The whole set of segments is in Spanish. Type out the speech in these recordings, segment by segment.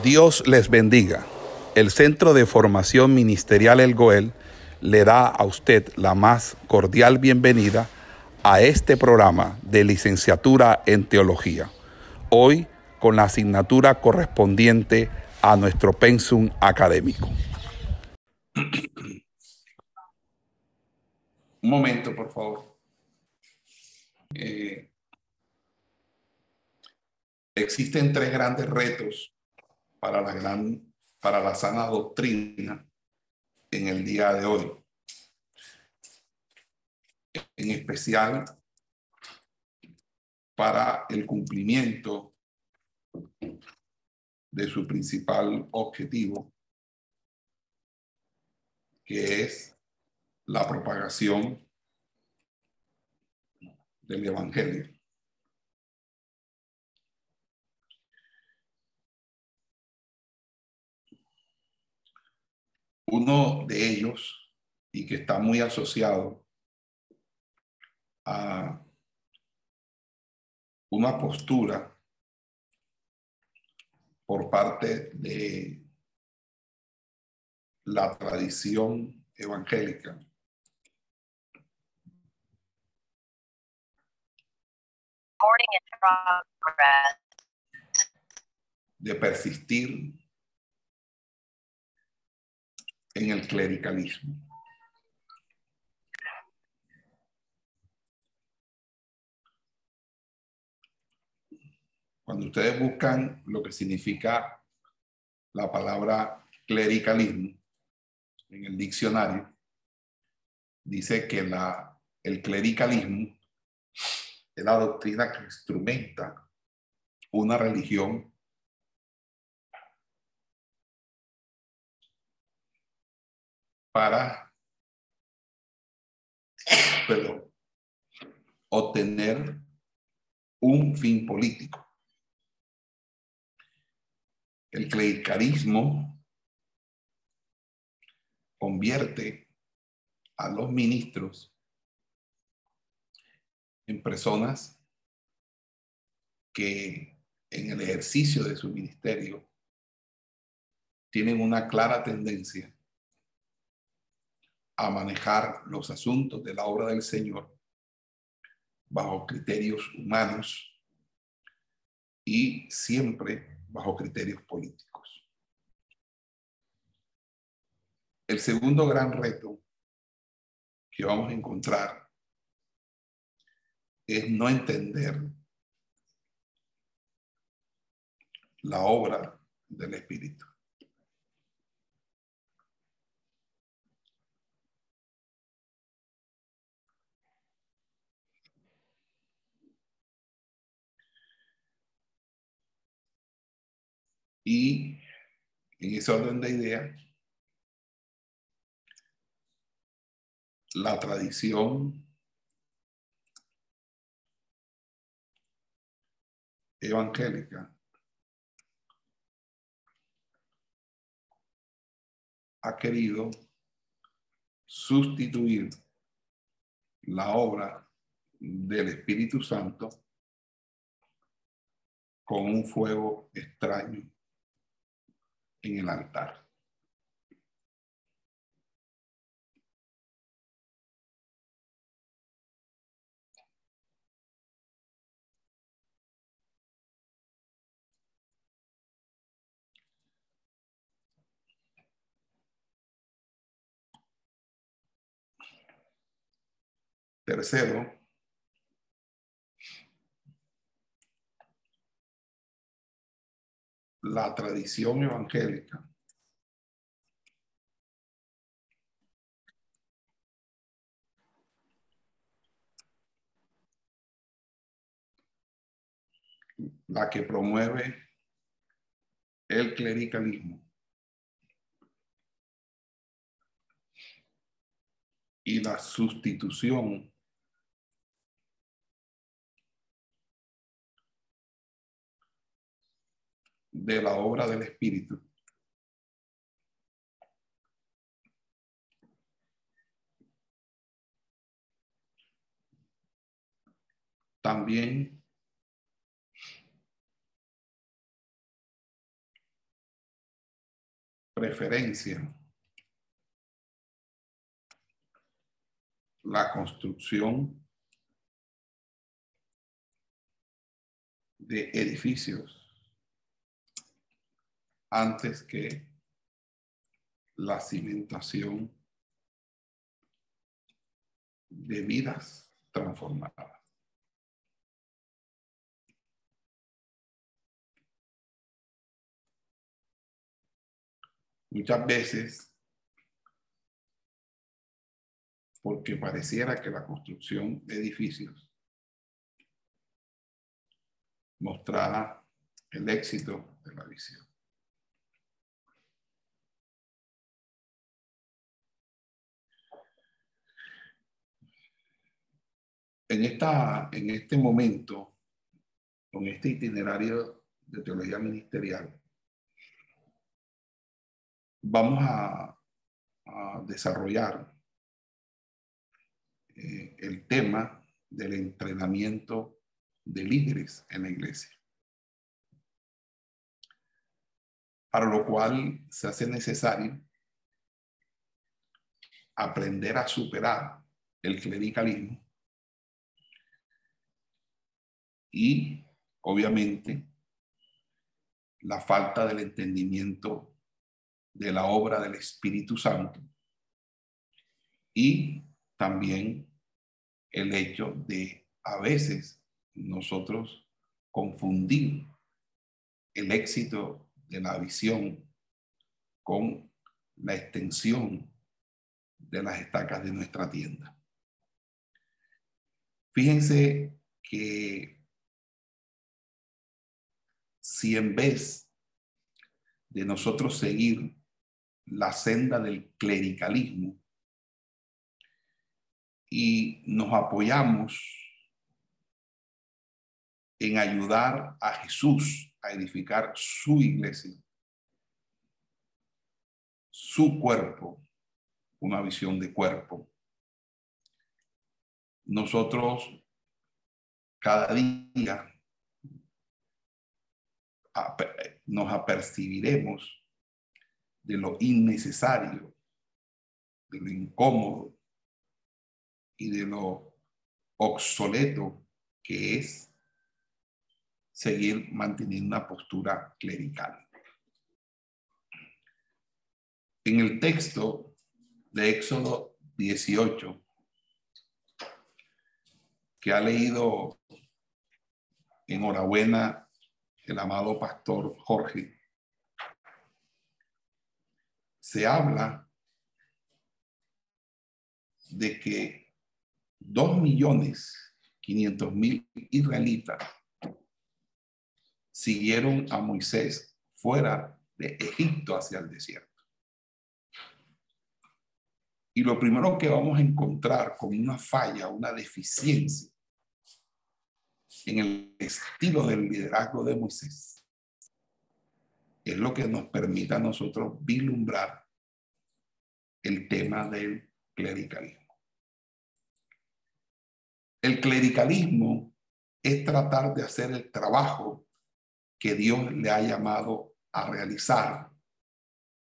Dios les bendiga. El Centro de Formación Ministerial El Goel le da a usted la más cordial bienvenida a este programa de licenciatura en teología. Hoy con la asignatura correspondiente a nuestro pensum académico. Un momento, por favor. Eh, existen tres grandes retos para la gran, para la sana doctrina en el día de hoy. En especial para el cumplimiento de su principal objetivo, que es la propagación del Evangelio. Uno de ellos, y que está muy asociado a una postura por parte de la tradición evangélica. De persistir en el clericalismo. Cuando ustedes buscan lo que significa la palabra clericalismo en el diccionario, dice que la, el clericalismo es la doctrina que instrumenta una religión para obtener un fin político. El clericalismo convierte a los ministros en personas que en el ejercicio de su ministerio tienen una clara tendencia a manejar los asuntos de la obra del Señor bajo criterios humanos y siempre bajo criterios políticos. El segundo gran reto que vamos a encontrar es no entender la obra del Espíritu. Y en ese orden de ideas, la tradición evangélica ha querido sustituir la obra del Espíritu Santo con un fuego extraño en el altar. Tercero, la tradición evangélica. La que promueve el clericalismo. Y la sustitución de la obra del Espíritu. También preferencia la construcción de edificios antes que la cimentación de vidas transformadas. Muchas veces, porque pareciera que la construcción de edificios mostrará el éxito de la visión. En, esta, en este momento, con este itinerario de teología ministerial, vamos a, desarrollar eh, el tema del entrenamiento de líderes en la iglesia. Para lo cual se hace necesario aprender a superar el clericalismo y obviamente la falta del entendimiento de la obra del Espíritu Santo y también el hecho de a veces nosotros confundir el éxito de la visión con la extensión de las estacas de nuestra tienda. Fíjense que si en vez de nosotros seguir la senda del clericalismo y nos apoyamos en ayudar a Jesús a edificar su iglesia, su cuerpo, una visión de cuerpo. Nosotros cada día nos apercibiremos de lo innecesario, de lo incómodo y de lo obsoleto que es seguir manteniendo una postura clerical. En el texto de Éxodo 18, que ha leído enhorabuena el amado pastor Jorge, se habla de que dos millones quinientos mil israelitas siguieron a Moisés fuera de Egipto hacia el desierto. Y lo primero que vamos a encontrar con una falla, una deficiencia, en el estilo del liderazgo de Moisés es lo que nos permite a nosotros vislumbrar el tema del clericalismo. El clericalismo es tratar de hacer el trabajo que Dios le ha llamado a realizar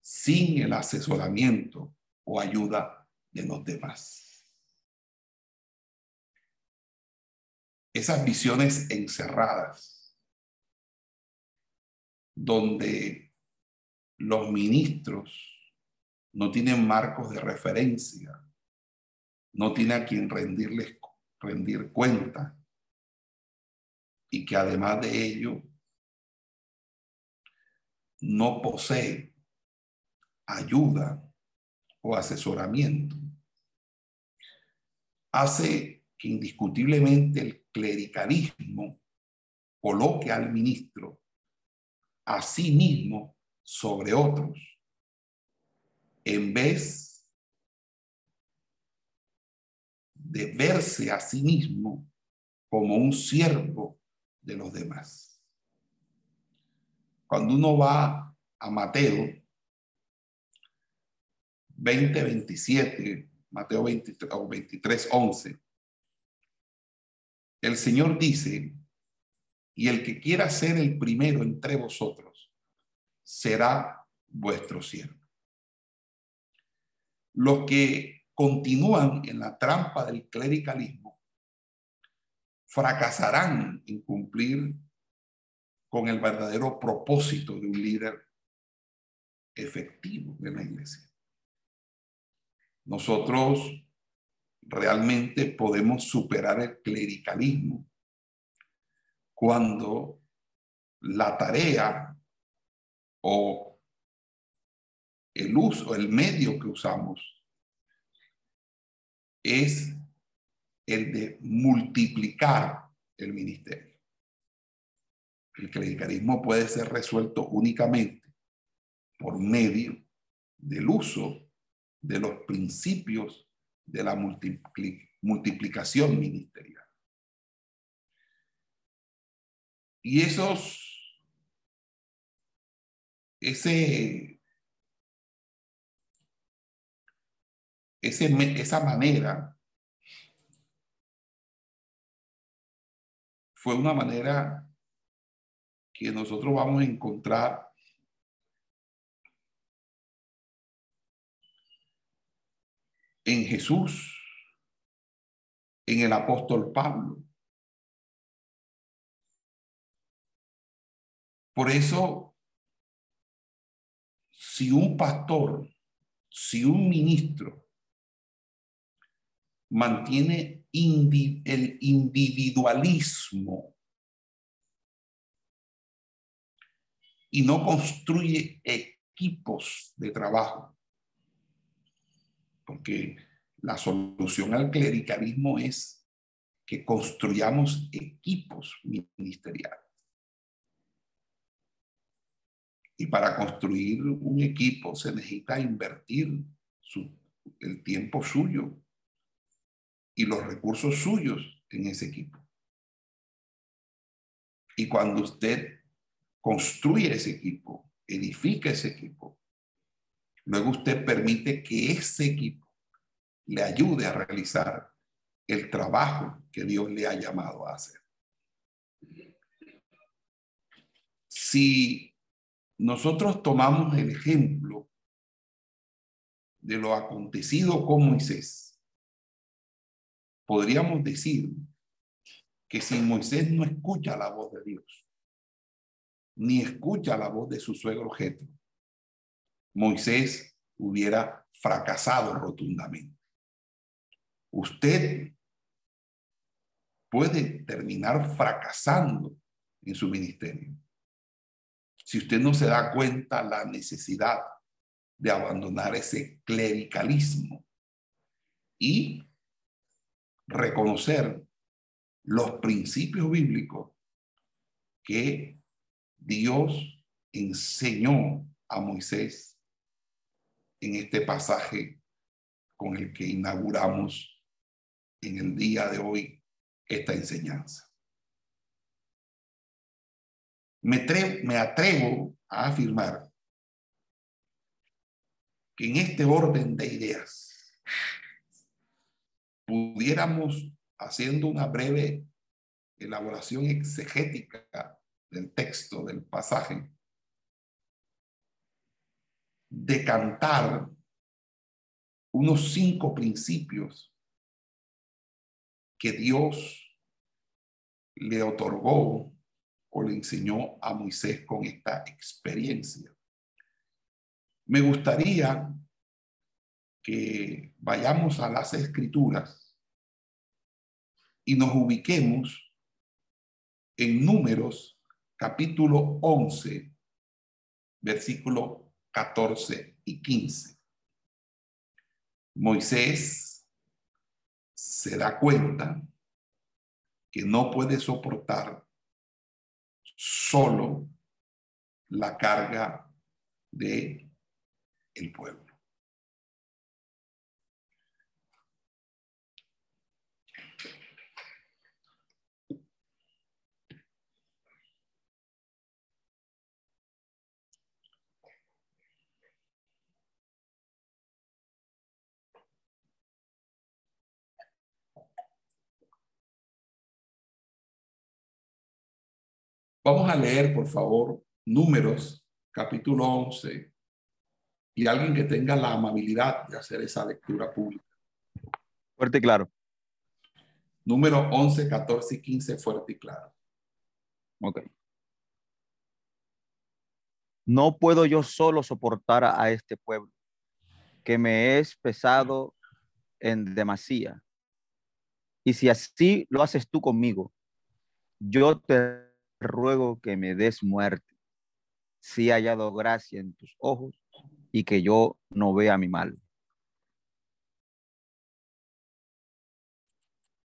sin el asesoramiento o ayuda de los demás. Esas visiones encerradas, donde los ministros no tienen marcos de referencia, no tienen a quien rendirles rendir cuenta y que además de ello no posee ayuda o asesoramiento, hace que indiscutiblemente el clericalismo coloque al ministro a sí mismo sobre otros, en vez de verse a sí mismo como un siervo de los demás. Cuando uno va a Mateo 20, 27, Mateo 23, 23 11, el Señor dice, y el que quiera ser el primero entre vosotros será vuestro siervo. los que continúan en la trampa del clericalismo fracasarán en cumplir con el verdadero propósito de un líder efectivo de la iglesia. Nosotros realmente podemos superar el clericalismo cuando la tarea o el uso, el medio que usamos es el de multiplicar el ministerio. El clericalismo puede ser resuelto únicamente por medio del uso de los principios de la multiplicación ministerial. Y esos, ese, ese, esa manera fue una manera que nosotros vamos a encontrar en Jesús, en el apóstol Pablo. Por eso, si un pastor, si un ministro mantiene el individualismo y no construye equipos de trabajo, porque la solución al clericalismo es que construyamos equipos ministeriales. Y para construir un equipo se necesita invertir el tiempo suyo y los recursos suyos en ese equipo. Y cuando usted construye ese equipo, edifica ese equipo, luego usted permite que ese equipo le ayude a realizar el trabajo que Dios le ha llamado a hacer. Si nosotros tomamos el ejemplo de lo acontecido con Moisés, podríamos decir que si Moisés no escucha la voz de Dios, ni escucha la voz de su suegro Jetro, Moisés hubiera fracasado rotundamente. Usted puede terminar fracasando en su ministerio si usted no se da cuenta la necesidad de abandonar ese clericalismo y reconocer los principios bíblicos que Dios enseñó a Moisés en este pasaje con el que inauguramos en el día de hoy esta enseñanza. Me, atrevo a afirmar que en este orden de ideas pudiéramos, haciendo una breve elaboración exegética del texto, del pasaje, decantar unos cinco principios que Dios le otorgó o le enseñó a Moisés con esta experiencia. Me gustaría que vayamos a las escrituras y nos ubiquemos en números capítulo 11, versículo 14 y 15. Moisés se da cuenta que no puede soportar solo la carga de el pueblo. Vamos a leer, por favor, Números, capítulo 11, y alguien que tenga la amabilidad de hacer esa lectura pública. Fuerte y claro. Número 11, 14 y 15, fuerte y claro. Ok. No puedo yo solo soportar a este pueblo, que me es pesado en demasía. Y si así lo haces tú conmigo, yo te ruego que me des muerte, si he hallado gracia en tus ojos y que yo no vea mi mal.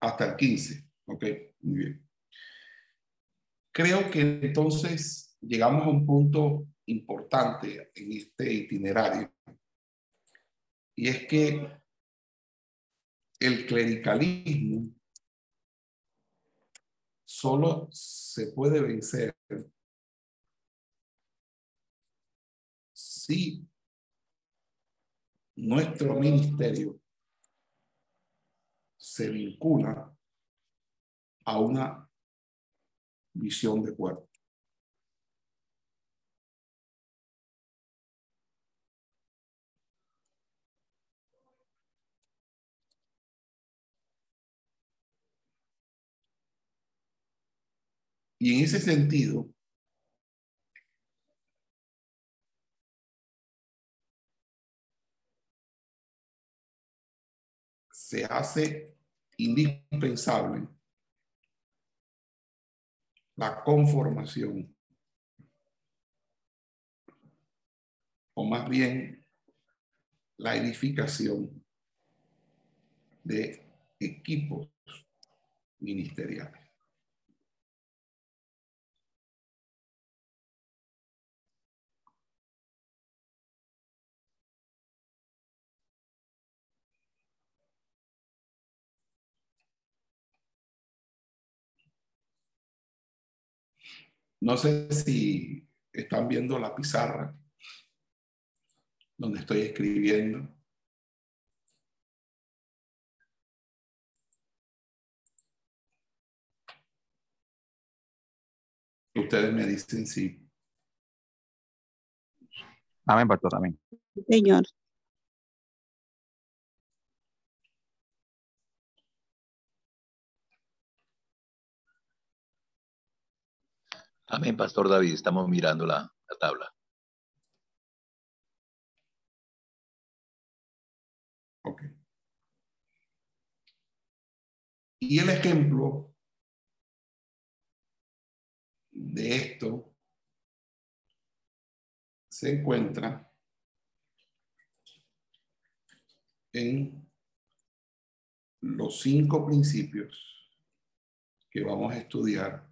Hasta el 15. Ok, muy bien. Creo que entonces llegamos a un punto importante en este itinerario y es que el clericalismo solo se puede vencer si nuestro ministerio se vincula a una visión de cuerpo. Y en ese sentido, se hace indispensable la conformación, o más bien la edificación de equipos ministeriales. No sé si están viendo la pizarra donde estoy escribiendo. Ustedes me dicen sí. Amén, pastor, amén. Señor. Amén, Pastor David. Estamos mirando la, la tabla. Y el ejemplo de esto se encuentra en los cinco principios que vamos a estudiar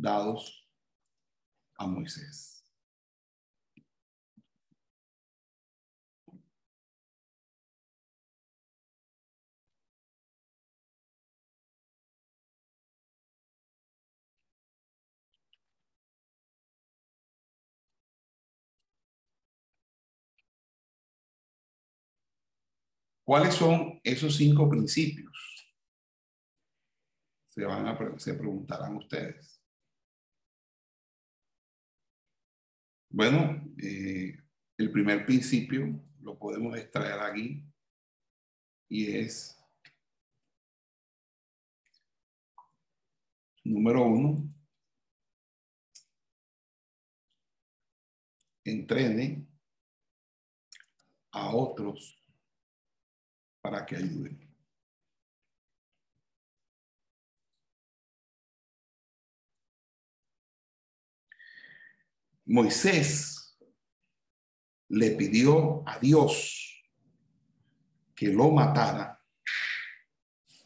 dados a Moisés. ¿Cuáles son esos cinco principios? Se, van a, se preguntarán ustedes. Bueno, eh, el primer principio lo podemos extraer aquí y es número uno, entrene a otros para que ayuden. Moisés le pidió a Dios que lo matara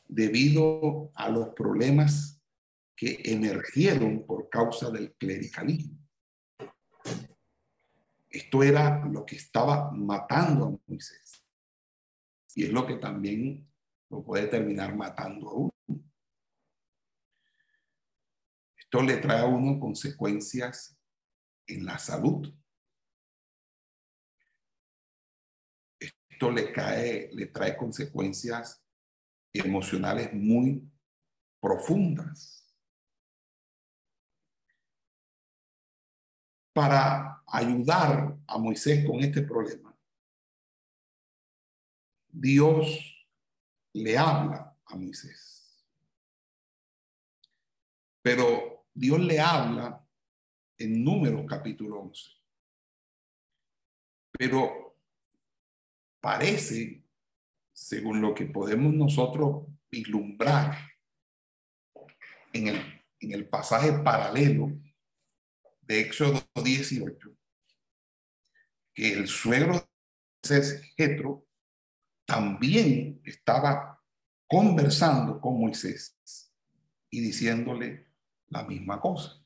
debido a los problemas que emergieron por causa del clericalismo. Esto era lo que estaba matando a Moisés. Y es lo que también lo puede terminar matando a uno. Esto le trae a uno consecuencias en la salud. Esto le cae, le trae consecuencias emocionales muy profundas. para ayudar a Moisés con este problema, Dios le habla a Moisés. Pero Dios le habla en Números capítulo 11. Pero parece, según lo que podemos nosotros vislumbrar en el, en el pasaje paralelo de Éxodo 18, que el suegro de Jetro también estaba conversando con Moisés y diciéndole la misma cosa.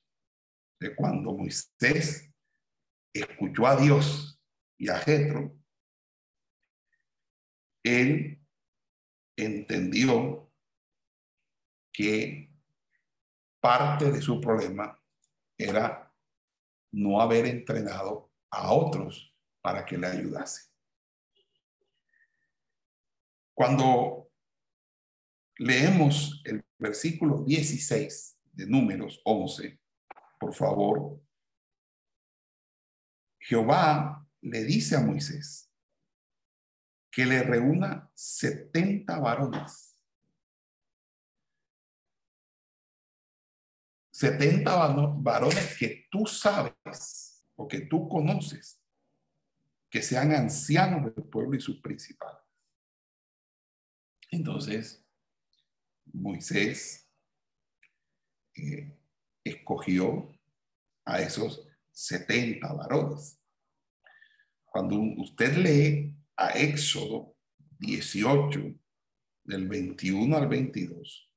De cuando Moisés escuchó a Dios y a Jetro, él entendió que parte de su problema era no haber entrenado a otros para que le ayudase. Cuando leemos el versículo 16 de números 11, por favor, Jehová le dice a Moisés que le reúna 70 varones. 70 varones que tú sabes o que tú conoces, que sean ancianos del pueblo y sus principales. Entonces, Moisés eh, escogió a esos 70 varones. Cuando usted lee a Éxodo 18, del 21 al 22,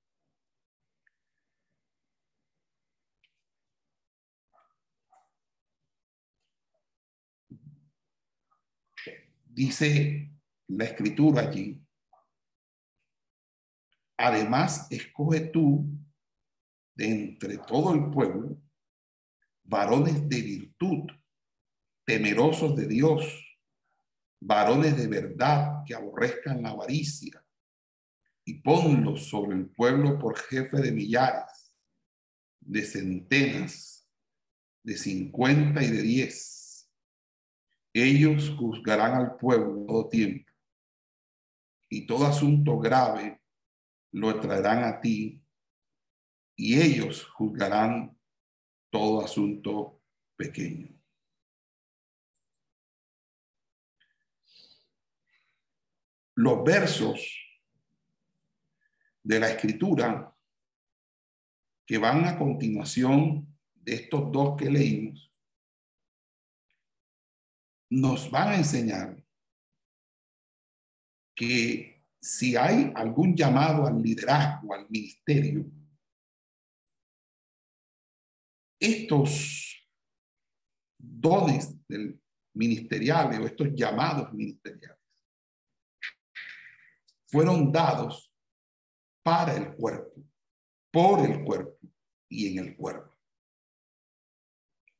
dice la escritura allí Además, escoge tú de entre todo el pueblo varones de virtud, temerosos de Dios, varones de verdad que aborrezcan la avaricia, y ponlos sobre el pueblo por jefe de millares, de centenas, de cincuenta y de diez. Ellos juzgarán al pueblo todo tiempo, y todo asunto grave lo traerán a ti y ellos juzgarán todo asunto pequeño. Los versos de la escritura que van a continuación de estos dos que leímos nos van a enseñar que si hay algún llamado al liderazgo, al ministerio, estos dones del ministeriales o estos llamados ministeriales fueron dados para el cuerpo, por el cuerpo y en el cuerpo.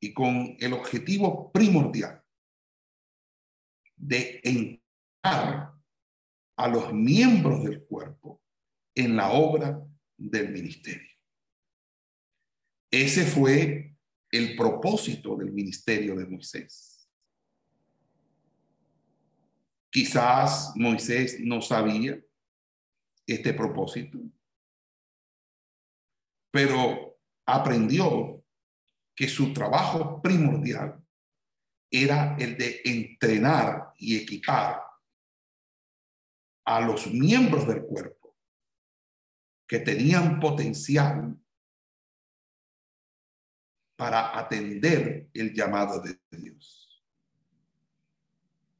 Y con el objetivo primordial de entrar a los miembros del cuerpo en la obra del ministerio. Ese fue el propósito del ministerio de Moisés. Quizás Moisés no sabía este propósito, pero aprendió que su trabajo primordial era el de entrenar y equipar a los miembros del cuerpo que tenían potencial para atender el llamado de Dios.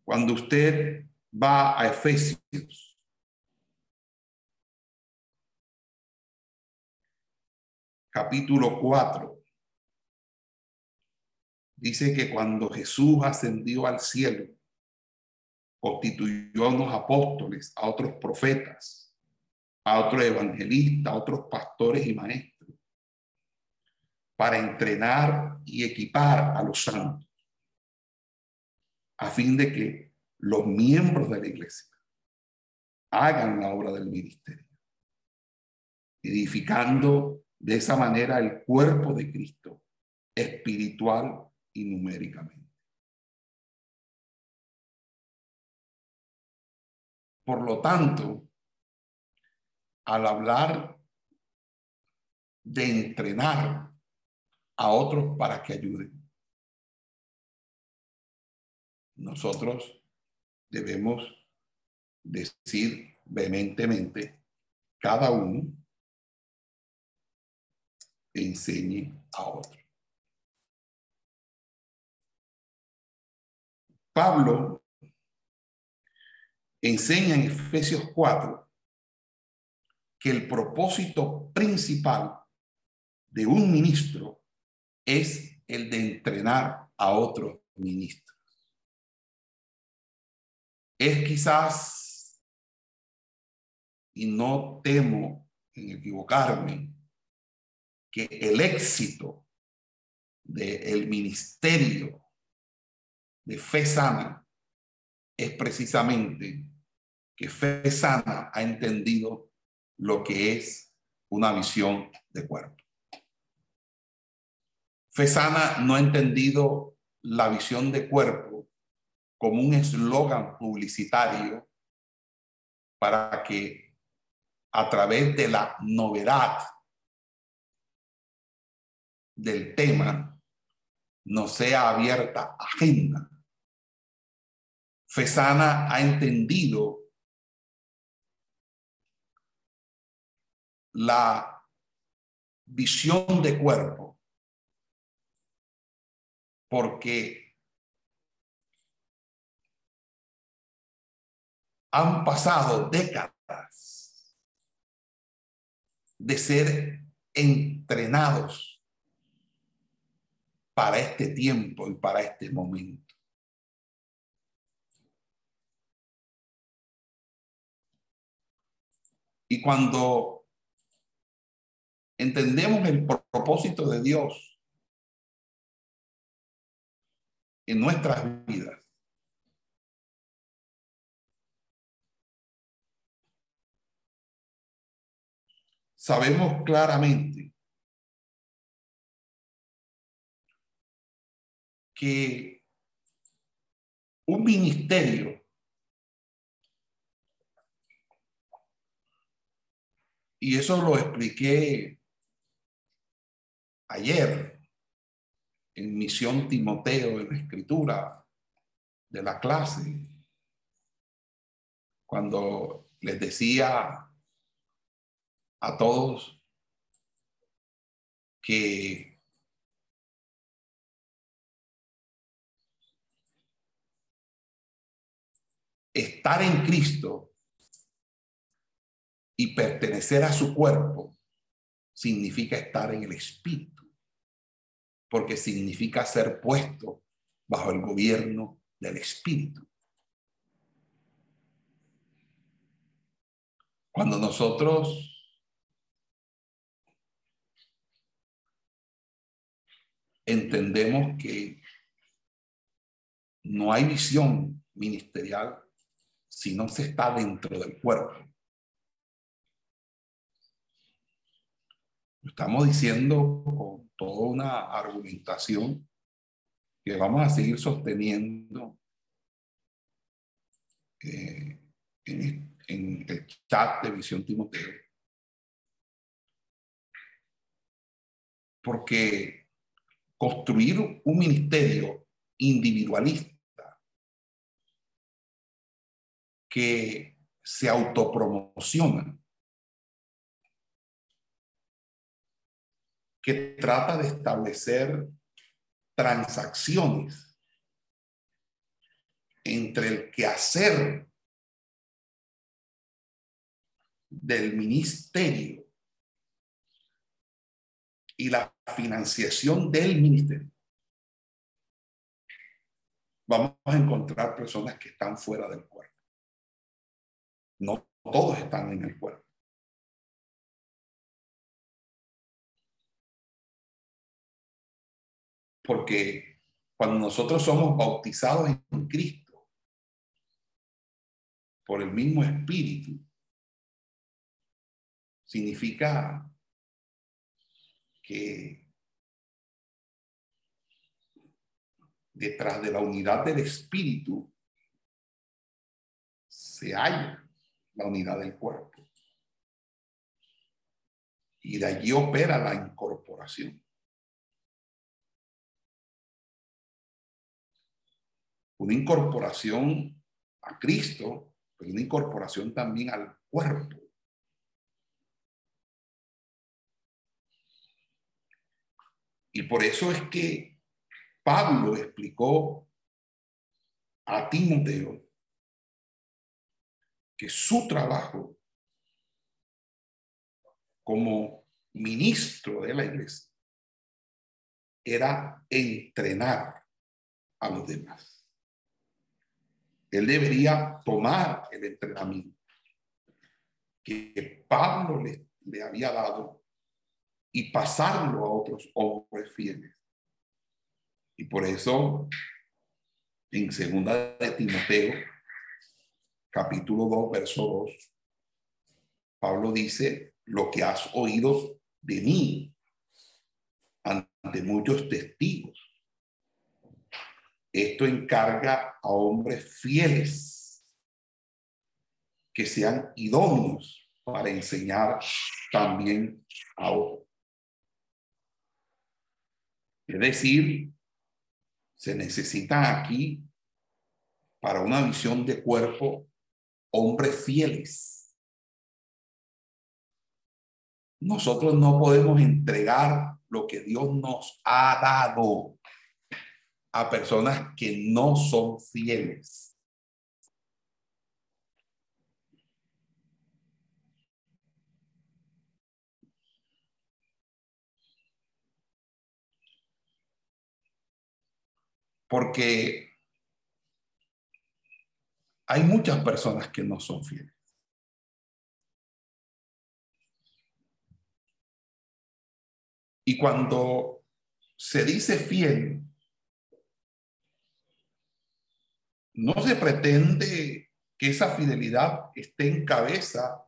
Cuando usted va a Efesios, capítulo 4, dice que cuando Jesús ascendió al cielo, constituyó a unos apóstoles, a otros profetas, a otros evangelistas, a otros pastores y maestros, para entrenar y equipar a los santos, a fin de que los miembros de la iglesia hagan la obra del ministerio, edificando de esa manera el cuerpo de Cristo, espiritual y numéricamente. Por lo tanto, al hablar de entrenar a otros para que ayuden, nosotros debemos decir vehementemente, cada uno enseñe a otro. Pablo enseña en Efesios 4 que el propósito principal de un ministro es el de entrenar a otros ministros. Es quizás, y no temo en equivocarme, que el éxito del ministerio de fe sana es precisamente que fe sana ha entendido lo que es una visión de cuerpo. Fe sana no ha entendido la visión de cuerpo como un eslogan publicitario para que a través de la novedad del tema no sea abierta agenda. Fesana ha entendido la visión de cuerpo porque han pasado décadas de ser entrenados para este tiempo y para este momento. Y cuando entendemos el propósito de Dios en nuestras vidas, sabemos claramente que un ministerio y eso lo expliqué ayer en Misión Timoteo en la escritura de la clase, cuando les decía a todos que estar en Cristo y pertenecer a su cuerpo significa estar en el Espíritu, porque significa ser puesto bajo el gobierno del Espíritu. Cuando nosotros entendemos que no hay visión ministerial si no se está dentro del cuerpo. Estamos diciendo con toda una argumentación que vamos a seguir sosteniendo eh, en, en el chat de Visión Timoteo. Porque construir un ministerio individualista que se autopromociona, que trata de establecer transacciones entre el quehacer del ministerio y la financiación del ministerio, vamos a encontrar personas que están fuera del cuerpo. No todos están en el cuerpo. Porque cuando nosotros somos bautizados en Cristo por el mismo Espíritu, significa que detrás de la unidad del espíritu se halla la unidad del cuerpo. Y de allí opera la incorporación. Una incorporación a Cristo, pero una incorporación también al cuerpo. Y por eso es que Pablo explicó a Timoteo que su trabajo como ministro de la iglesia era entrenar a los demás. Él debería tomar el entrenamiento que Pablo le, había dado y pasarlo a otros hombres fieles. Y por eso, en segunda de Timoteo, capítulo 2, verso 2, Pablo dice, lo que has oído de mí ante muchos testigos. Esto encarga a hombres fieles que sean idóneos para enseñar también a otros. Es decir, se necesitan aquí para una visión de cuerpo hombres fieles. Nosotros no podemos entregar lo que Dios nos ha dado a personas que no son fieles. Porque hay muchas personas que no son fieles. Y cuando se dice fiel, no se pretende que esa fidelidad esté en cabeza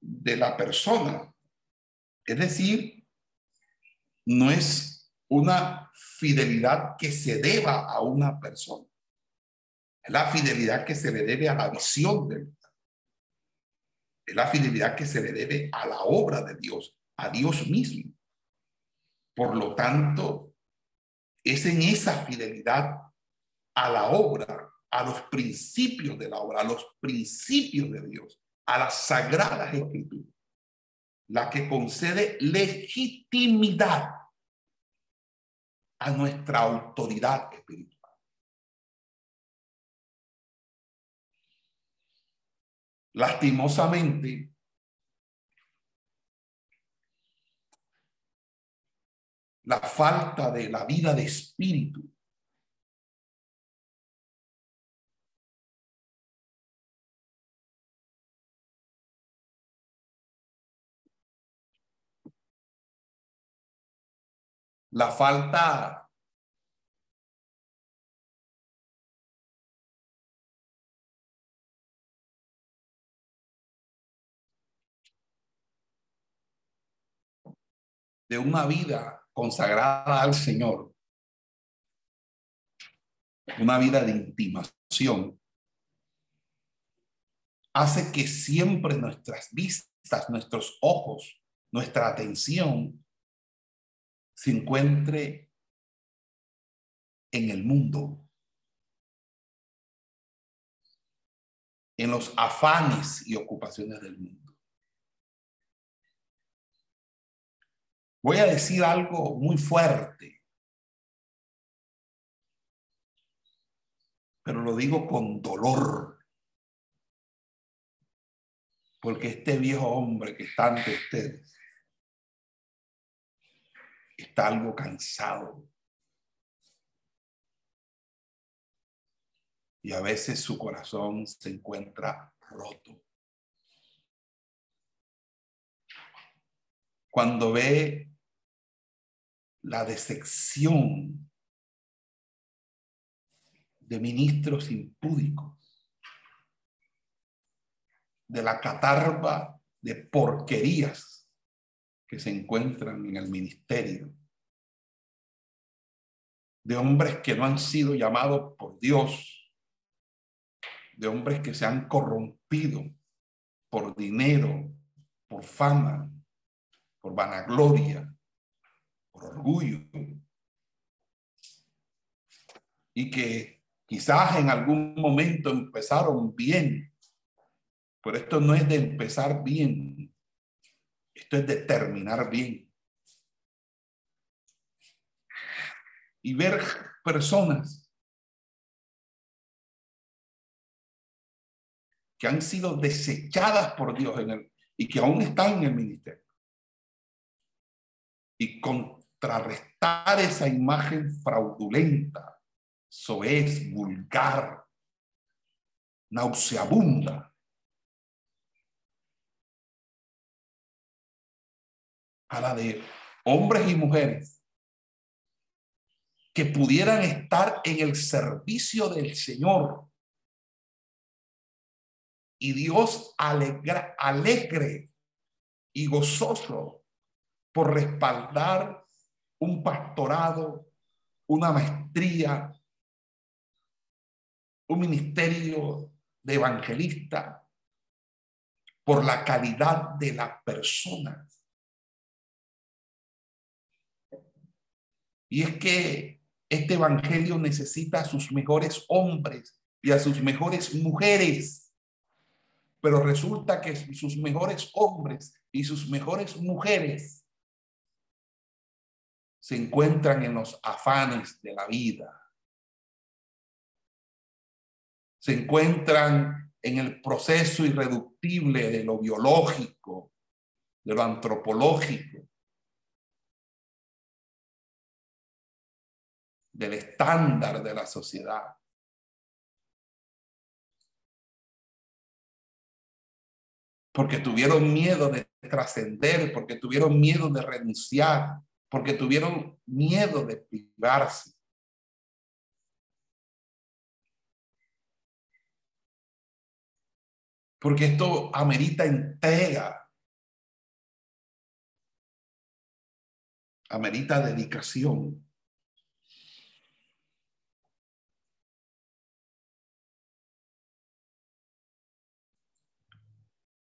de la persona. Es decir, no es una fidelidad que se deba a una persona la fidelidad que se le debe a la visión de. Es la fidelidad que se le debe a la obra de Dios, a Dios mismo. Por lo tanto, es en esa fidelidad a la obra, a los principios de la obra, a los principios de Dios, a las sagradas escrituras, la que concede legitimidad a nuestra autoridad espiritual. Lastimosamente, la falta de la vida de espíritu la falta de una vida consagrada al Señor, una vida de intimación, hace que siempre nuestras vistas, nuestros ojos, nuestra atención se encuentre en el mundo, en los afanes y ocupaciones del mundo. Voy a decir algo muy fuerte, pero lo digo con dolor, porque este viejo hombre que está ante ustedes está algo cansado. Y a veces su corazón se encuentra roto. Cuando ve la decepción de ministros impúdicos, de la catarba de porquerías que se encuentran en el ministerio. de hombres que no han sido llamados por Dios, de hombres que se han corrompido por dinero, por fama, por vanagloria, por orgullo, y que quizás en algún momento empezaron bien, pero esto no es de empezar bien, esto es de terminar bien. y ver personas que han sido desechadas por Dios en el, y que aún están en el ministerio. Y contrarrestar esa imagen fraudulenta, soez, vulgar, nauseabunda. A la de hombres y mujeres que pudieran estar en el servicio del Señor. Y Dios alegra, alegre y gozoso por respaldar un pastorado, una maestría, un ministerio de evangelista, por la calidad de las personas. Y es que este evangelio necesita a sus mejores hombres y a sus mejores mujeres. Pero resulta que sus mejores hombres y sus mejores mujeres se encuentran en los afanes de la vida. Se encuentran en el proceso irreductible de lo biológico, de lo antropológico, del estándar de la sociedad. Porque tuvieron miedo de trascender, porque tuvieron miedo de renunciar, porque tuvieron miedo de privarse. Porque esto amerita entrega, amerita dedicación.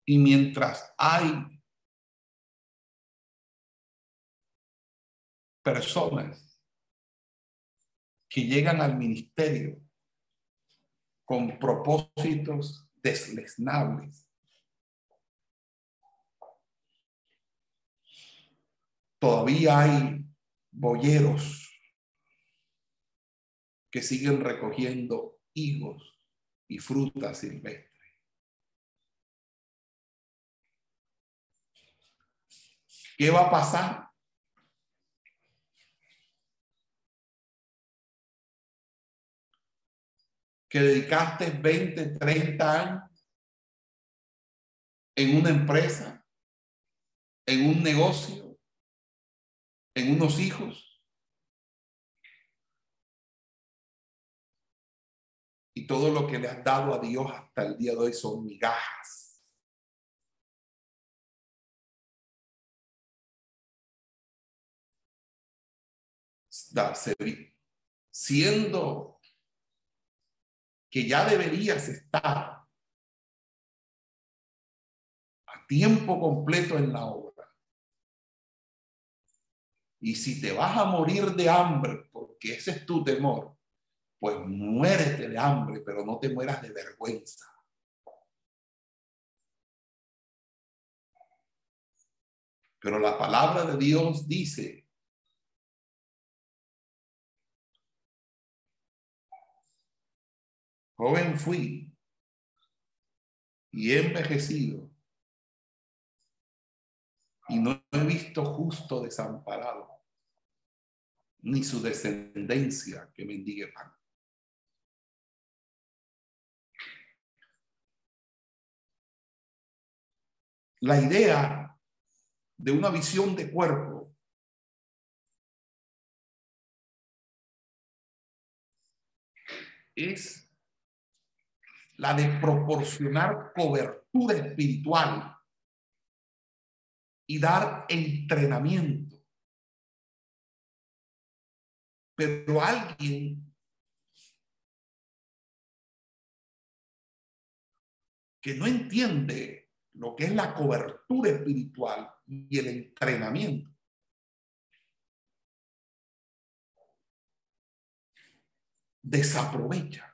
Y mientras hay personas que llegan al ministerio con propósitos desleznables, todavía hay boyeros que siguen recogiendo higos y frutas silvestres. ¿Qué va a pasar? Que dedicaste 20, 30 años en una empresa, en un negocio, en unos hijos. Y todo lo que le has dado a Dios hasta el día de hoy son migajas. Siendo que ya deberías estar a tiempo completo en la obra. Y si te vas a morir de hambre, porque ese es tu temor, pues muérete de hambre, pero no te mueras de vergüenza. Pero la palabra de Dios dice Joven fui y he envejecido y no he visto justo desamparado, ni su descendencia que mendigue pan. La idea de una visión de cuerpo es la de proporcionar cobertura espiritual y dar entrenamiento. Pero alguien que no entiende lo que es la cobertura espiritual y el entrenamiento, desaprovecha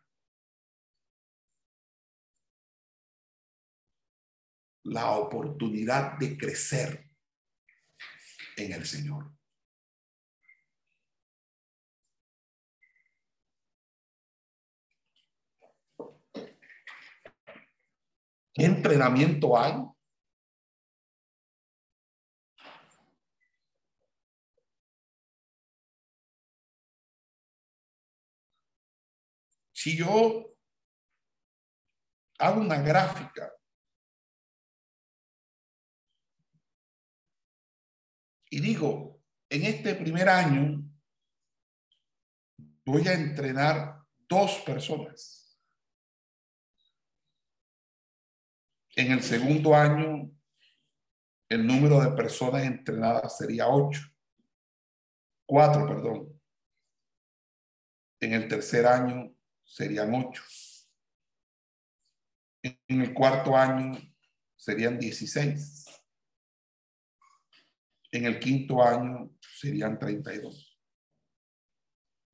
la oportunidad de crecer en el Señor. ¿Qué entrenamiento hay? Si yo hago una gráfica y digo, en este primer año voy a entrenar dos personas. En el segundo año, el número de personas entrenadas sería ocho. Cuatro, perdón. En el tercer año serían ocho. En el cuarto año serían dieciséis. En el quinto año serían 32.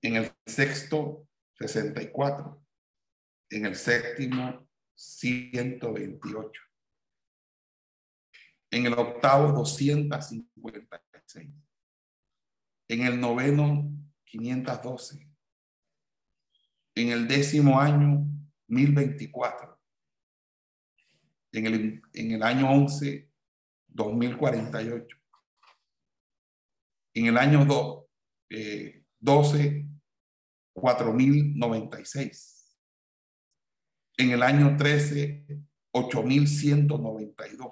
En el sexto, 64. En el séptimo, 128. En el octavo, 256. En el noveno, 512. En el décimo año, 1024. En el, en el año 11, 2048 en el año 2, eh, 12, 4.096. En el año 13, 8.192.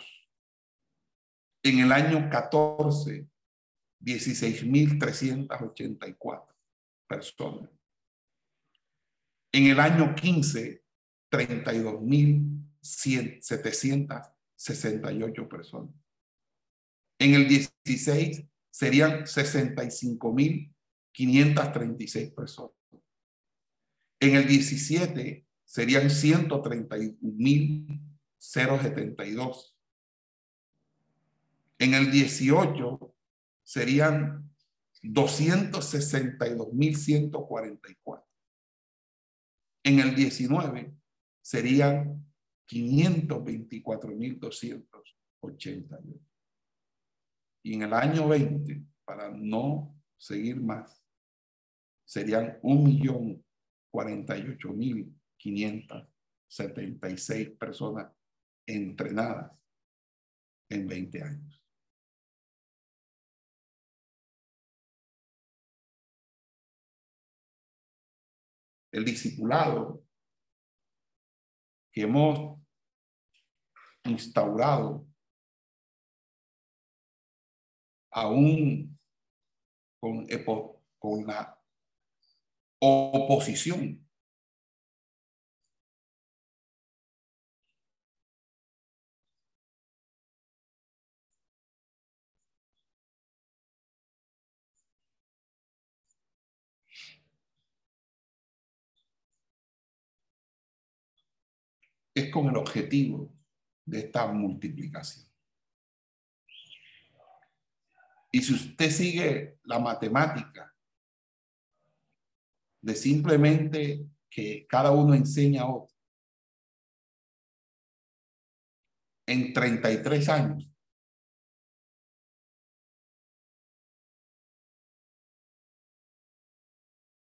En el año 14, 16.384 personas. En el año 15, 32.768 personas. En el 16, serían 65.536 personas. En el 17 serían 131.072. En el 18 serían 262.144. En el 19 serían 524.288 y en el año 20, para no seguir más, serían un millón cuarenta y ocho mil quinientas setenta y seis personas entrenadas en 20 años. El discipulado que hemos instaurado aún con, con la oposición. Es con el objetivo de esta multiplicación. Y si usted sigue la matemática de simplemente que cada uno enseña a otro, en 33 años,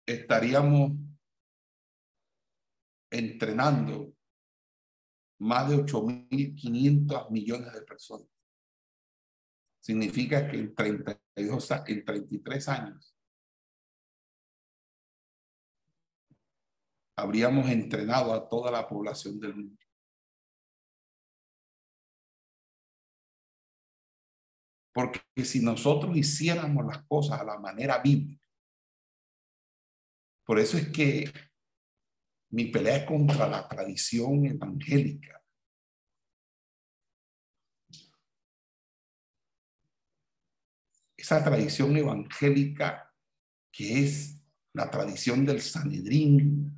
estaríamos entrenando más de 8.500 millones de personas significa que en 32, en 33 años habríamos entrenado a toda la población del mundo. Porque si nosotros hiciéramos las cosas a la manera bíblica, por eso es que mi pelea es contra la tradición evangélica. Esa tradición evangélica que es la tradición del Sanedrín,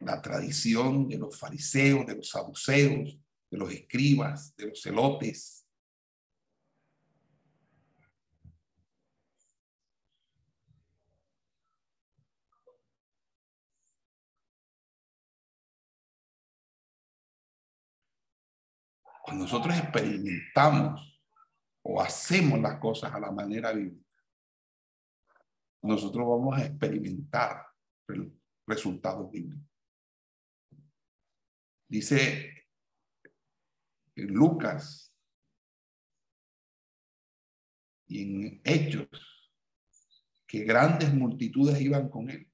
la tradición de los fariseos, de los saduceos, de los escribas, de los celotes. Cuando nosotros experimentamos o hacemos las cosas a la manera bíblica, nosotros vamos a experimentar resultados bíblicos. Dice Lucas y en Hechos que grandes multitudes iban con él.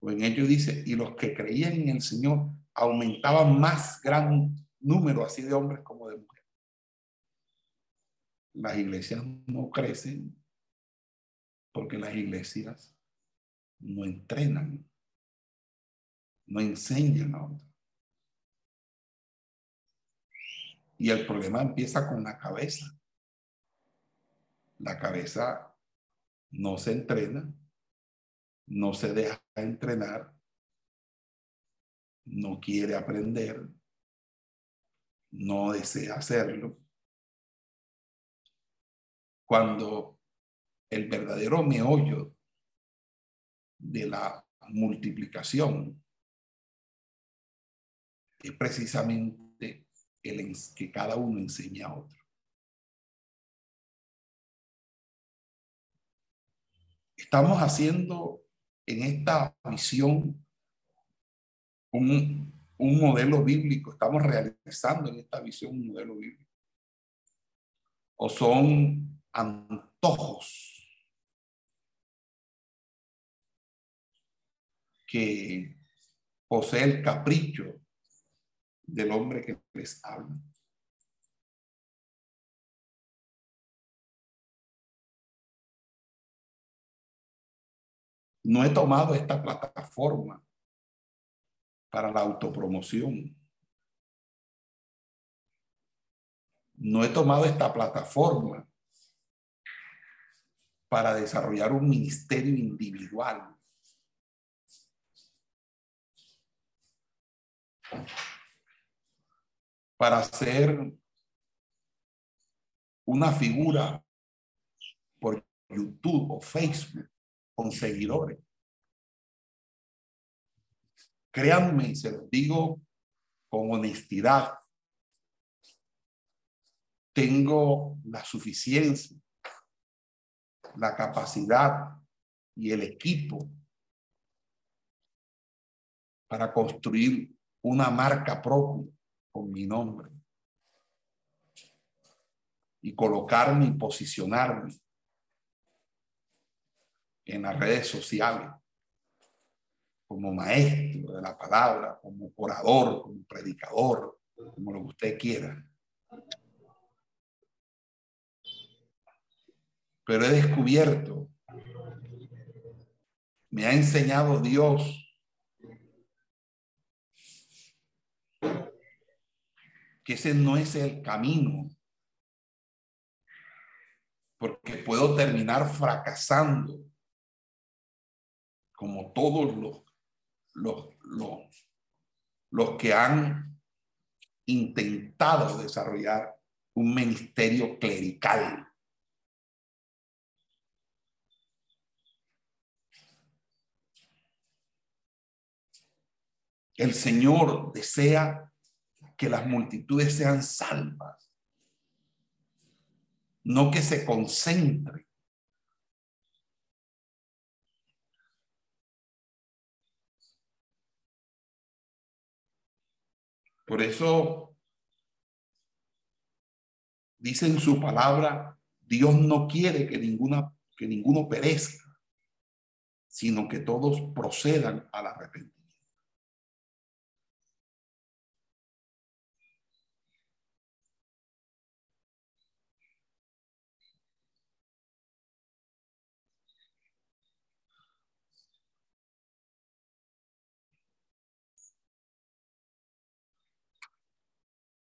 O en ellos dice, y los que creían en el Señor aumentaban más gran número así de hombres como de mujeres. Las iglesias no crecen porque las iglesias no entrenan, no enseñan a otros. Y el problema empieza con la cabeza. La cabeza no se entrena, no se deja entrenar, no quiere aprender, no desea hacerlo. Cuando el verdadero meollo de la multiplicación es precisamente el, que cada uno enseña a otro. Estamos haciendo en esta visión un, un modelo bíblico, estamos realizando en esta visión un modelo bíblico. O son antojos que posee el capricho del hombre que les habla. No he tomado esta plataforma para la autopromoción. No he tomado esta plataforma para desarrollar un ministerio individual para ser una figura por YouTube o Facebook con seguidores. Créanme, se los digo con honestidad. Tengo la suficiencia, la capacidad y el equipo para construir una marca propia con mi nombre y colocarme y posicionarme en las redes sociales como maestro de la palabra, como orador, como predicador, como lo que usted quiera. Pero he descubierto, me ha enseñado Dios que ese no es el camino, porque puedo terminar fracasando como todos los, los, los, los que han intentado desarrollar un ministerio clerical. El Señor desea que las multitudes sean salvas, no que se concentren. Por eso dice en su palabra, Dios no quiere que ninguna que ninguno perezca, sino que todos procedan al arrepentimiento.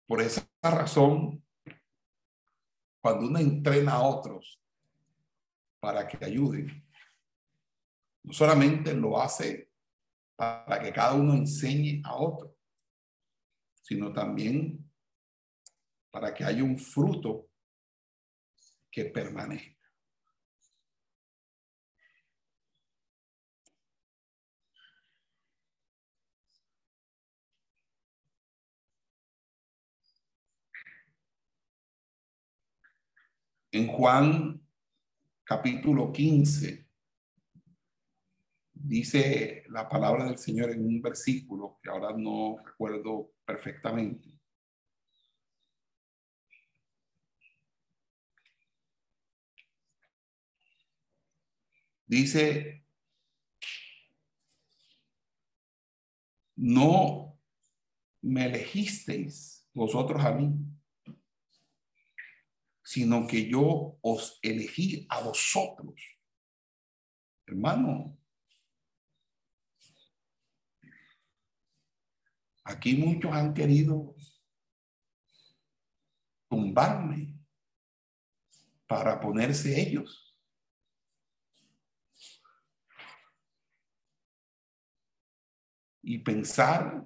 Por esa razón, cuando uno entrena a otros para que ayuden, No solamente lo hace para que cada uno enseñe a otro, sino también para que haya un fruto que permanezca. En Juan capítulo 15 dice la palabra del Señor en un versículo que ahora no recuerdo perfectamente. Dice, no me elegisteis vosotros a mí, sino que yo os elegí a vosotros. Hermano, aquí muchos han querido tumbarme para ponerse ellos. Y pensar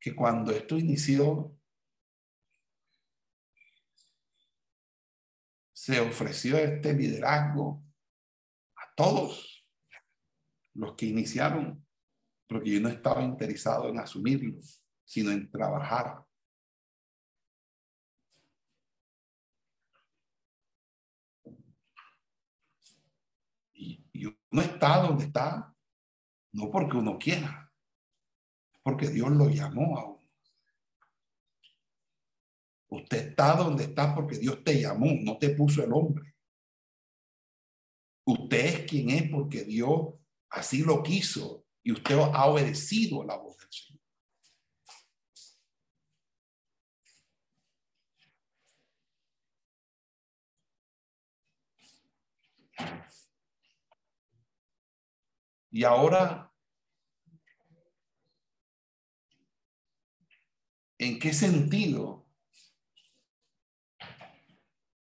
que cuando esto inició se ofreció este liderazgo a todos los que iniciaron, porque yo no estaba interesado en asumirlo, sino en trabajar. Y, uno está donde está, no porque uno quiera, porque Dios lo llamó a uno. Usted está donde está porque Dios te llamó, no te puso el hombre. Usted es quien es porque Dios así lo quiso y usted ha obedecido a la voz del Señor. Y ahora, ¿en qué sentido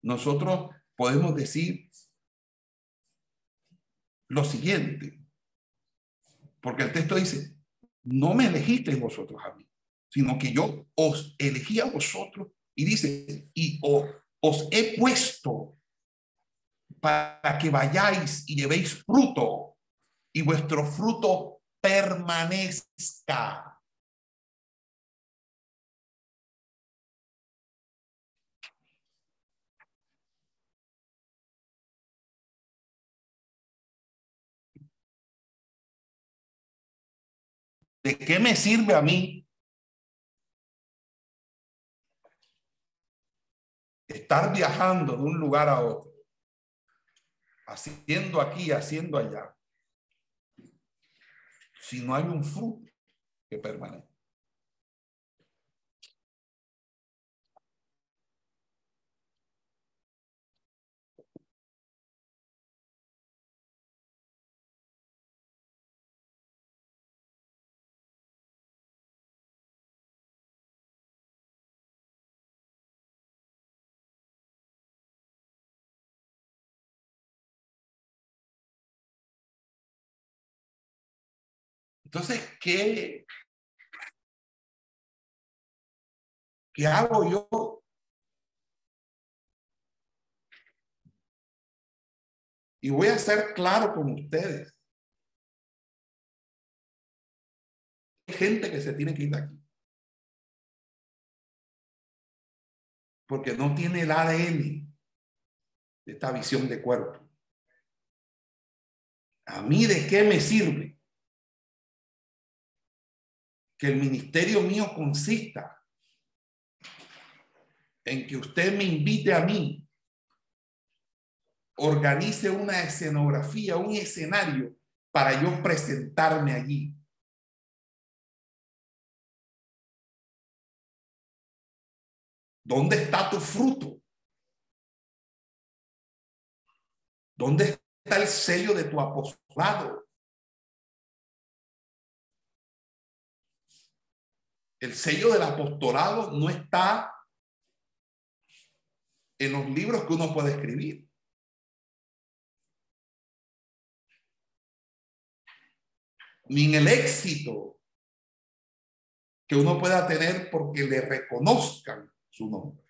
nosotros podemos decir lo siguiente, porque el texto dice, no me elegisteis vosotros a mí, sino que yo os elegí a vosotros y dice, y os, he puesto para que vayáis y llevéis fruto y vuestro fruto permanezca. ¿De qué me sirve a mí estar viajando de un lugar a otro, haciendo aquí, haciendo allá, si no hay un fruto que permanece? Entonces, ¿qué, qué hago yo? Y voy a ser claro con ustedes. Hay gente que se tiene que ir de aquí. Porque no tiene el ADN de esta visión de cuerpo. ¿A mí de qué me sirve? Que el ministerio mío consista en que usted me invite a mí, organice una escenografía, un escenario para yo presentarme allí. ¿Dónde está tu fruto? ¿Dónde está el sello de tu apostolado? El sello del apostolado no está en los libros que uno puede escribir. ni en el éxito que uno pueda tener porque le reconozcan su nombre,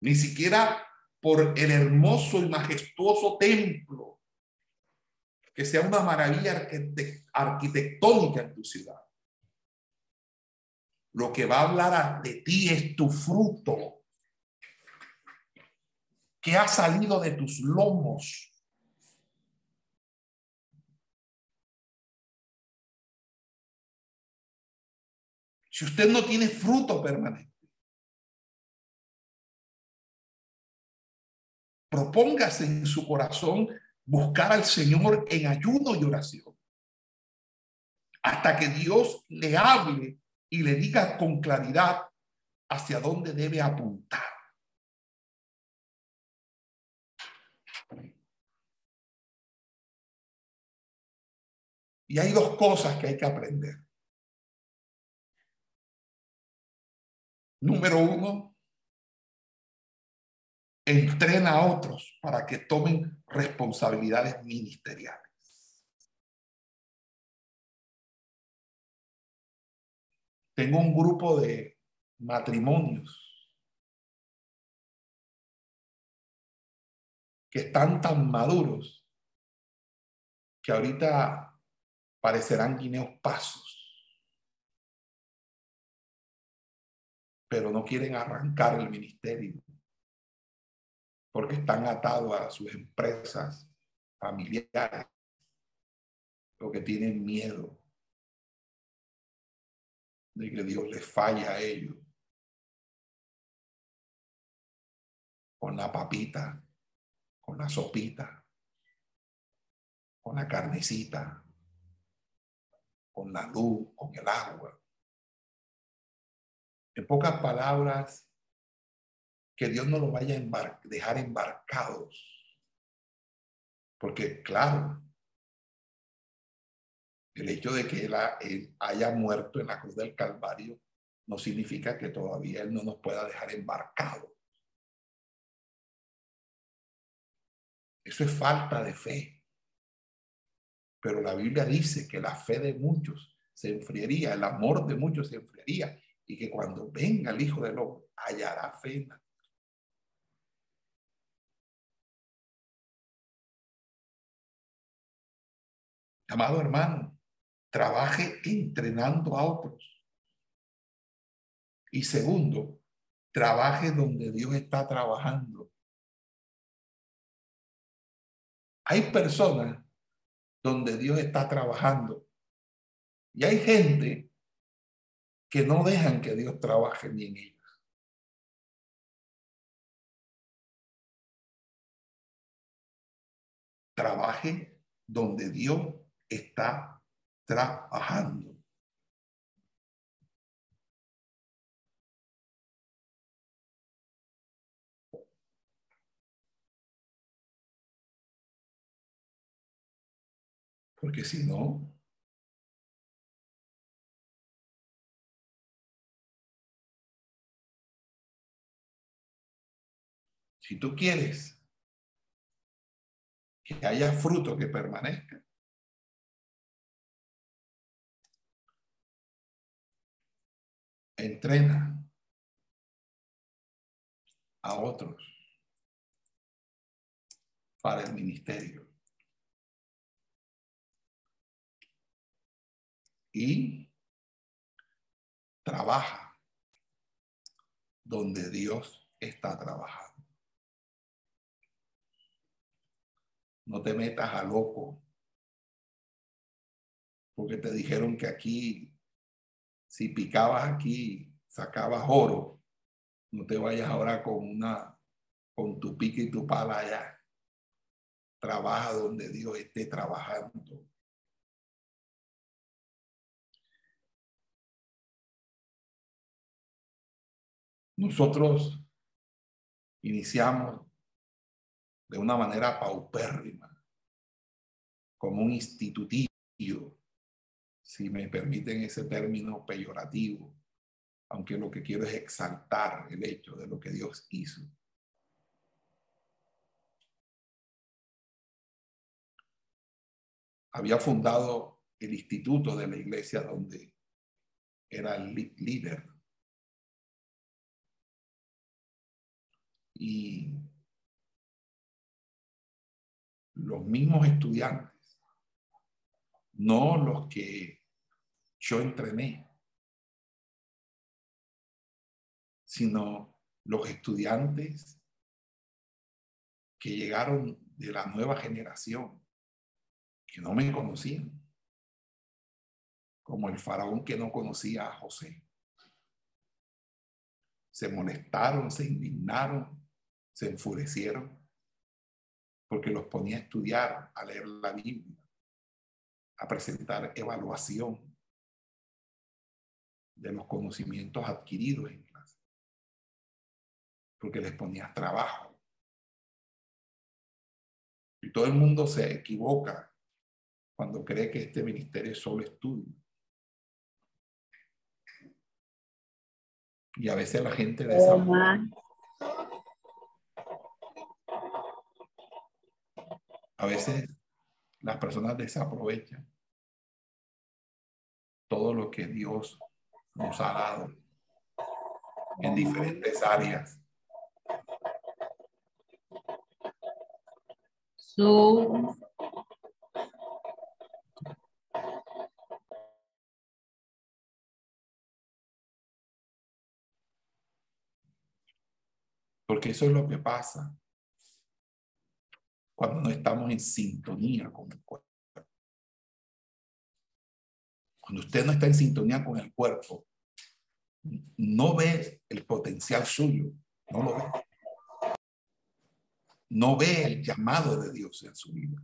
ni siquiera por el hermoso y majestuoso templo que sea una maravilla arquitectónica en tu ciudad. Lo que va a hablar de ti es tu fruto que ha salido de tus lomos. Si usted no tiene fruto permanente, propóngase en su corazón buscar al Señor en ayuno y oración. Hasta que Dios le hable y le diga con claridad hacia dónde debe apuntar. Y hay dos cosas que hay que aprender. Número uno, entrena a otros para que tomen responsabilidades ministeriales. Tengo un grupo de matrimonios que están tan maduros que ahorita parecerán guineos pasos, pero no quieren arrancar el ministerio porque están atados a sus empresas familiares, porque tienen miedo de que Dios les falle a ellos con la papita, con la sopita, con la carnecita, con la luz, con el agua. En pocas palabras, que Dios no lo vaya a dejar embarcados. Porque claro, el hecho de que él, haya muerto en la cruz del Calvario no significa que todavía Él no nos pueda dejar embarcados. Eso es falta de fe. Pero la Biblia dice que la fe de muchos se enfriaría, el amor de muchos se enfriaría y que cuando venga el Hijo del Hombre hallará fe en la Amado hermano, trabaje entrenando a otros. Y segundo, trabaje donde Dios está trabajando. Hay personas donde Dios está trabajando y hay gente que no dejan que Dios trabaje ni en ellos. Trabaje donde Dios está trabajando. Porque si no, si tú quieres que haya fruto que permanezca, entrena a otros para el ministerio. Y trabaja donde Dios está trabajando. No te metas a loco porque te dijeron que aquí si picabas aquí, sacabas oro, no te vayas ahora con una, con tu pique y tu pala allá. Trabaja donde Dios esté trabajando. Nosotros iniciamos de una manera paupérrima, como un institutillo si me permiten ese término peyorativo, aunque lo que quiero es exaltar el hecho de lo que Dios hizo. Había fundado el instituto de la iglesia donde era el líder. Y los mismos estudiantes, no los que yo entrené, sino los estudiantes que llegaron de la nueva generación, que no me conocían, como el faraón que no conocía a José. Se molestaron, se indignaron, se enfurecieron, porque los ponía a estudiar, a leer la Biblia, a presentar evaluación de los conocimientos adquiridos en clase, porque les ponía trabajo y todo el mundo se equivoca cuando cree que este ministerio es solo estudio. Y a veces la gente desaprovecha. A veces las personas desaprovechan todo lo que Dios nos ha dado en diferentes áreas Porque eso es lo que pasa cuando no estamos en sintonía con el cuerpo. Cuando usted no está en sintonía con el cuerpo, no ve el potencial suyo, no lo ve no ve el llamado de Dios en su vida.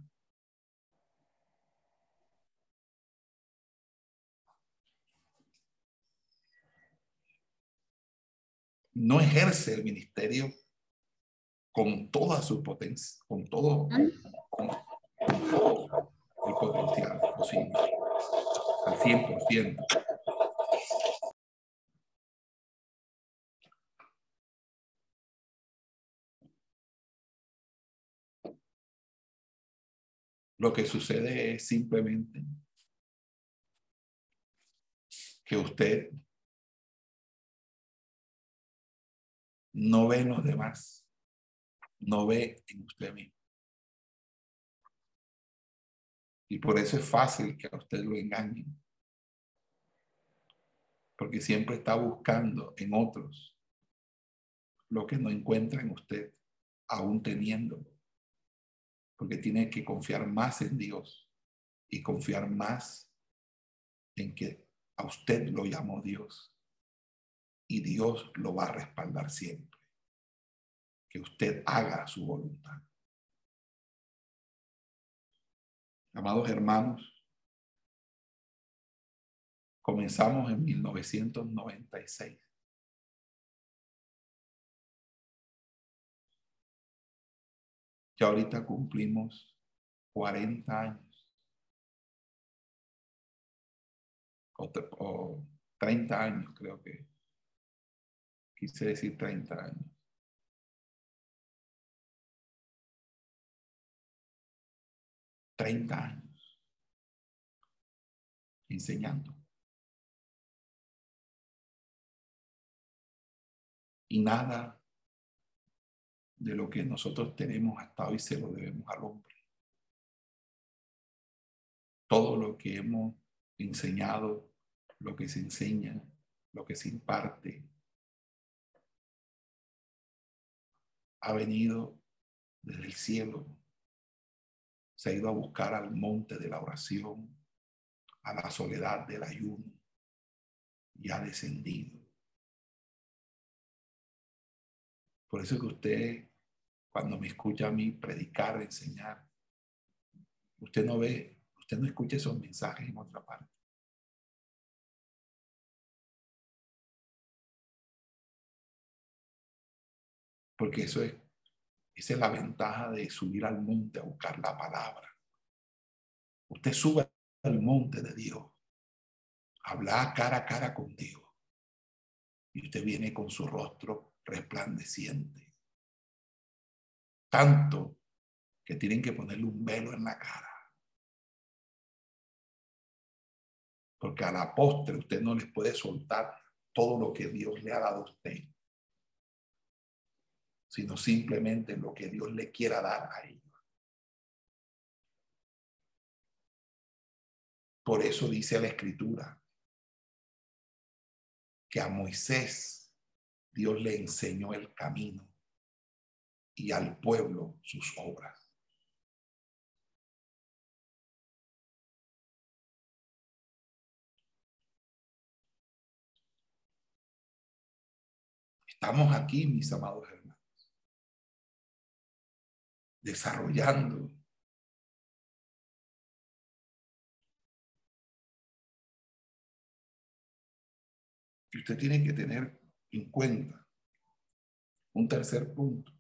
No ejerce el ministerio con toda su potencia, con todo, el potencial posible, al 100%. Lo que sucede es simplemente que usted no ve en los demás, no ve en usted mismo. Y por eso es fácil que a usted lo engañen. Porque siempre está buscando en otros lo que no encuentra en usted, aún teniéndolo porque tiene que confiar más en Dios y confiar más en que a usted lo llamó Dios y Dios lo va a respaldar siempre. Que usted haga su voluntad. Amados hermanos, comenzamos en 1996 Ya ahorita cumplimos 40 años. O, 30 años, creo que. Quise decir 30 años. Treinta años enseñando. Y nada de lo que nosotros tenemos hasta hoy se lo debemos al hombre. Todo lo que hemos enseñado, lo que se enseña, lo que se imparte, ha venido desde el cielo. Se ha ido a buscar al monte de la oración, a la soledad del ayuno y ha descendido. Por eso que usted cuando me escucha a mí predicar, enseñar, usted no ve, usted no escucha esos mensajes en otra parte. Porque eso es, esa es la ventaja de subir al monte a buscar la palabra. Usted sube al monte de Dios, habla cara a cara con Dios. Y usted viene con su rostro resplandeciente tanto que tienen que ponerle un velo en la cara. Porque a la postre usted no les puede soltar todo lo que Dios le ha dado a usted, sino simplemente lo que Dios le quiera dar a ellos. Por eso dice la escritura que a Moisés Dios le enseñó el camino y al pueblo sus obras. Estamos aquí, mis amados hermanos, desarrollando y usted tiene que tener en cuenta un tercer punto.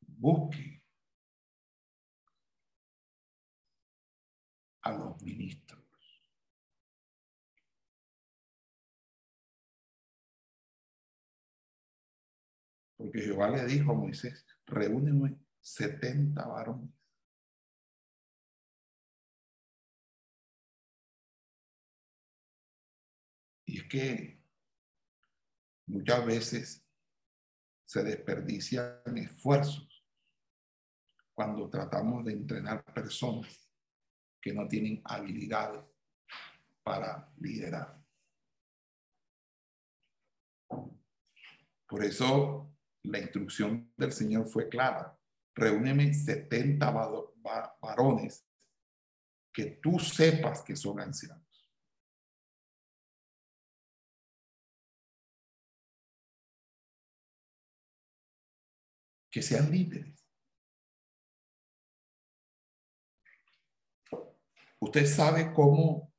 Busque a los ministros. Porque Jehová le dijo a Moisés, reúneme 70 varones. Y es que muchas veces se desperdician esfuerzos cuando tratamos de entrenar personas que no tienen habilidades para liderar. Por eso la instrucción del Señor fue clara. Reúneme 70 varones que tú sepas que son ancianos. Que sean líderes. Usted sabe cómo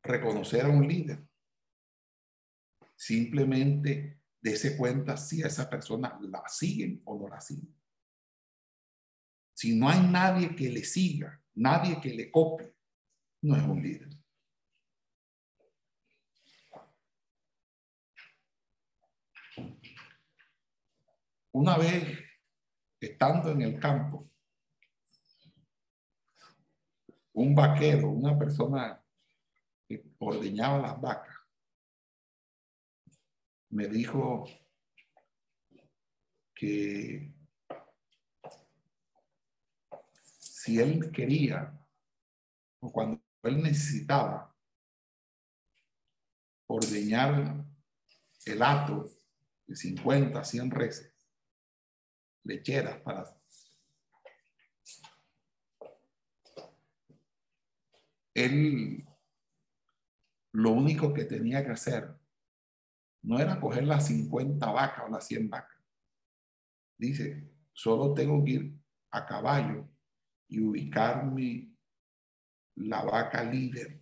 reconocer a un líder. Simplemente dése cuenta si a esa persona la siguen o no la siguen. Si no hay nadie que le siga, nadie que le copie, no es un líder. Una vez estando en el campo, un vaquero, una persona que ordeñaba las vacas, me dijo que si él quería o cuando él necesitaba ordeñar el hato de 50, 100 reses, lecheras para él lo único que tenía que hacer no era coger las 50 vacas o las 100 vacas. Dice, solo tengo que ir a caballo y ubicarme la vaca líder.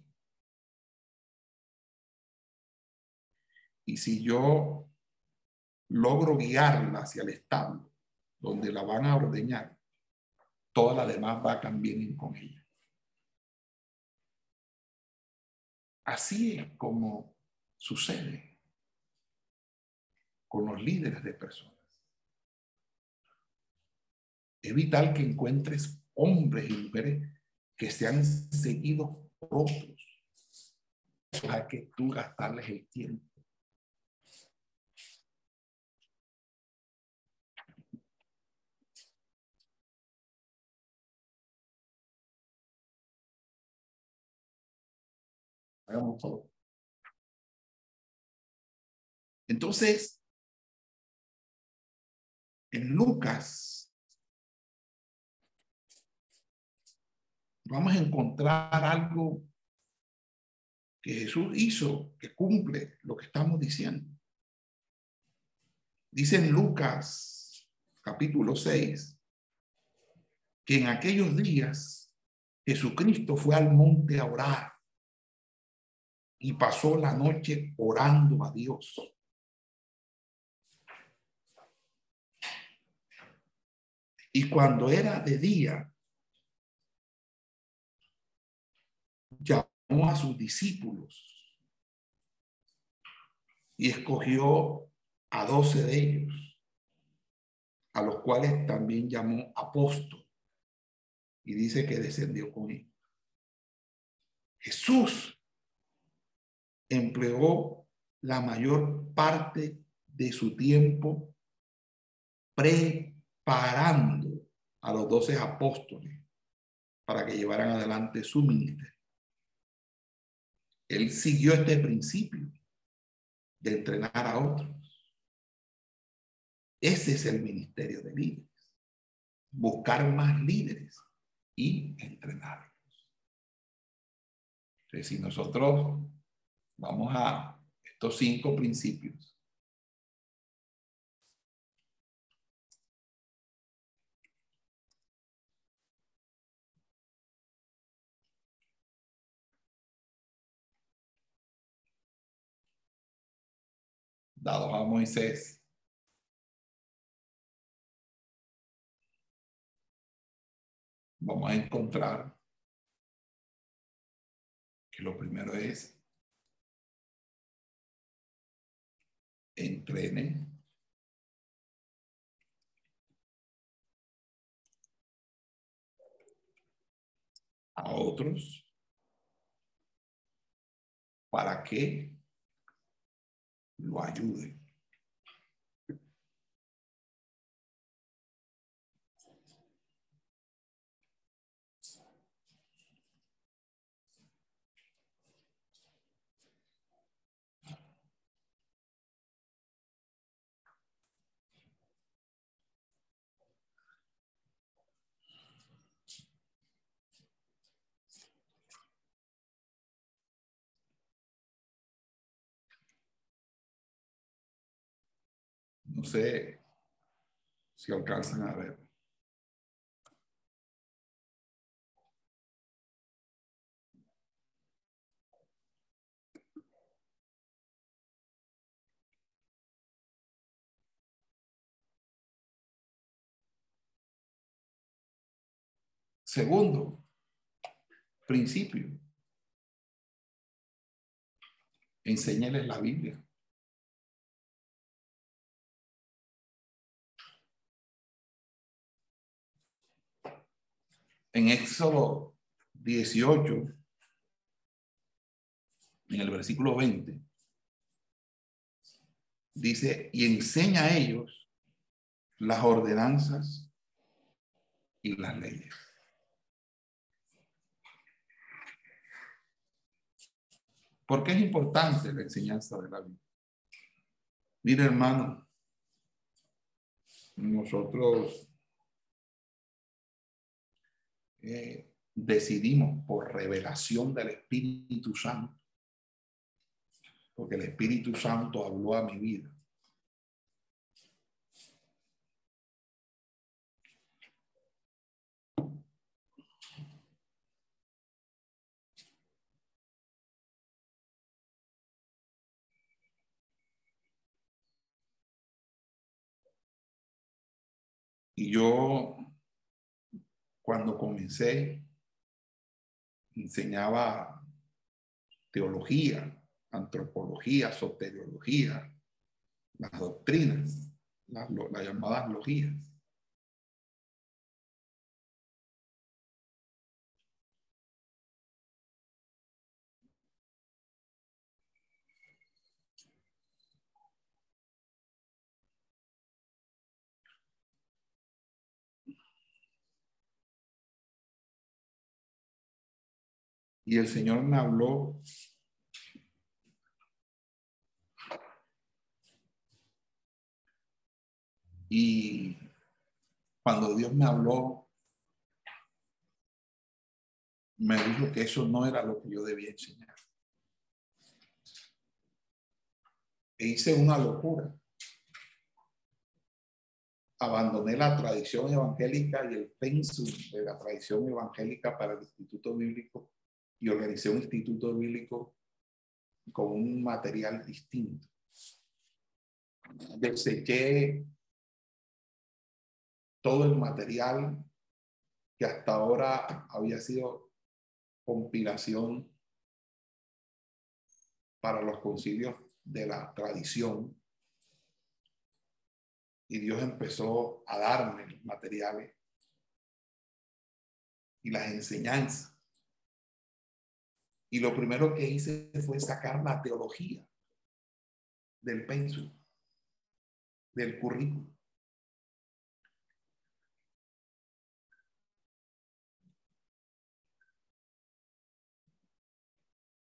Y si yo logro guiarla hacia el establo, donde la van a ordeñar, todas las demás vacas vienen con ella. Así es como sucede con los líderes de personas. Es que encuentres hombres y mujeres que se han seguido por otros. Hay que tú gastarles el tiempo. Entonces, en Lucas, vamos a encontrar algo que Jesús hizo, que cumple lo que estamos diciendo. Dice en Lucas capítulo 6 que en aquellos días Jesucristo fue al monte a orar y pasó la noche orando a Dios. Y cuando era de día, llamó a sus discípulos y escogió a doce de ellos, a los cuales también llamó apóstol. Y dice que descendió con él. Jesús empleó la mayor parte de su tiempo preparando a los doce apóstoles para que llevaran adelante su ministerio. Él siguió este principio de entrenar a otros. Ese es el ministerio de líderes. Buscar más líderes y entrenarlos. Entonces, si nosotros vamos a estos cinco principios, dados a Moisés, vamos a encontrar que lo primero es entrenen a otros para que lo ayuden. No sé si alcanzan a ver. Segundo, principio. Enséñales la Biblia. En Éxodo 18, en el versículo 20, dice, y enseña a ellos las ordenanzas y las leyes. ¿Por qué es importante la enseñanza de la Biblia? Mire, hermano, nosotros eh, decidimos por revelación del Espíritu Santo, porque el Espíritu Santo habló a mi vida. Y yo cuando comencé, enseñaba teología, antropología, soteriología, las doctrinas, las, llamadas logías. Y el Señor me habló y cuando Dios me habló, me dijo que eso no era lo que yo debía enseñar. E hice una locura. Abandoné la tradición evangélica y el pensum de la tradición evangélica para el Instituto Bíblico y organicé un instituto bíblico con un material distinto. Deseché todo el material que hasta ahora había sido compilación para los concilios de la tradición. Y Dios empezó a darme los materiales y las enseñanzas Y lo primero que hice fue sacar la teología del pensum, del currículo.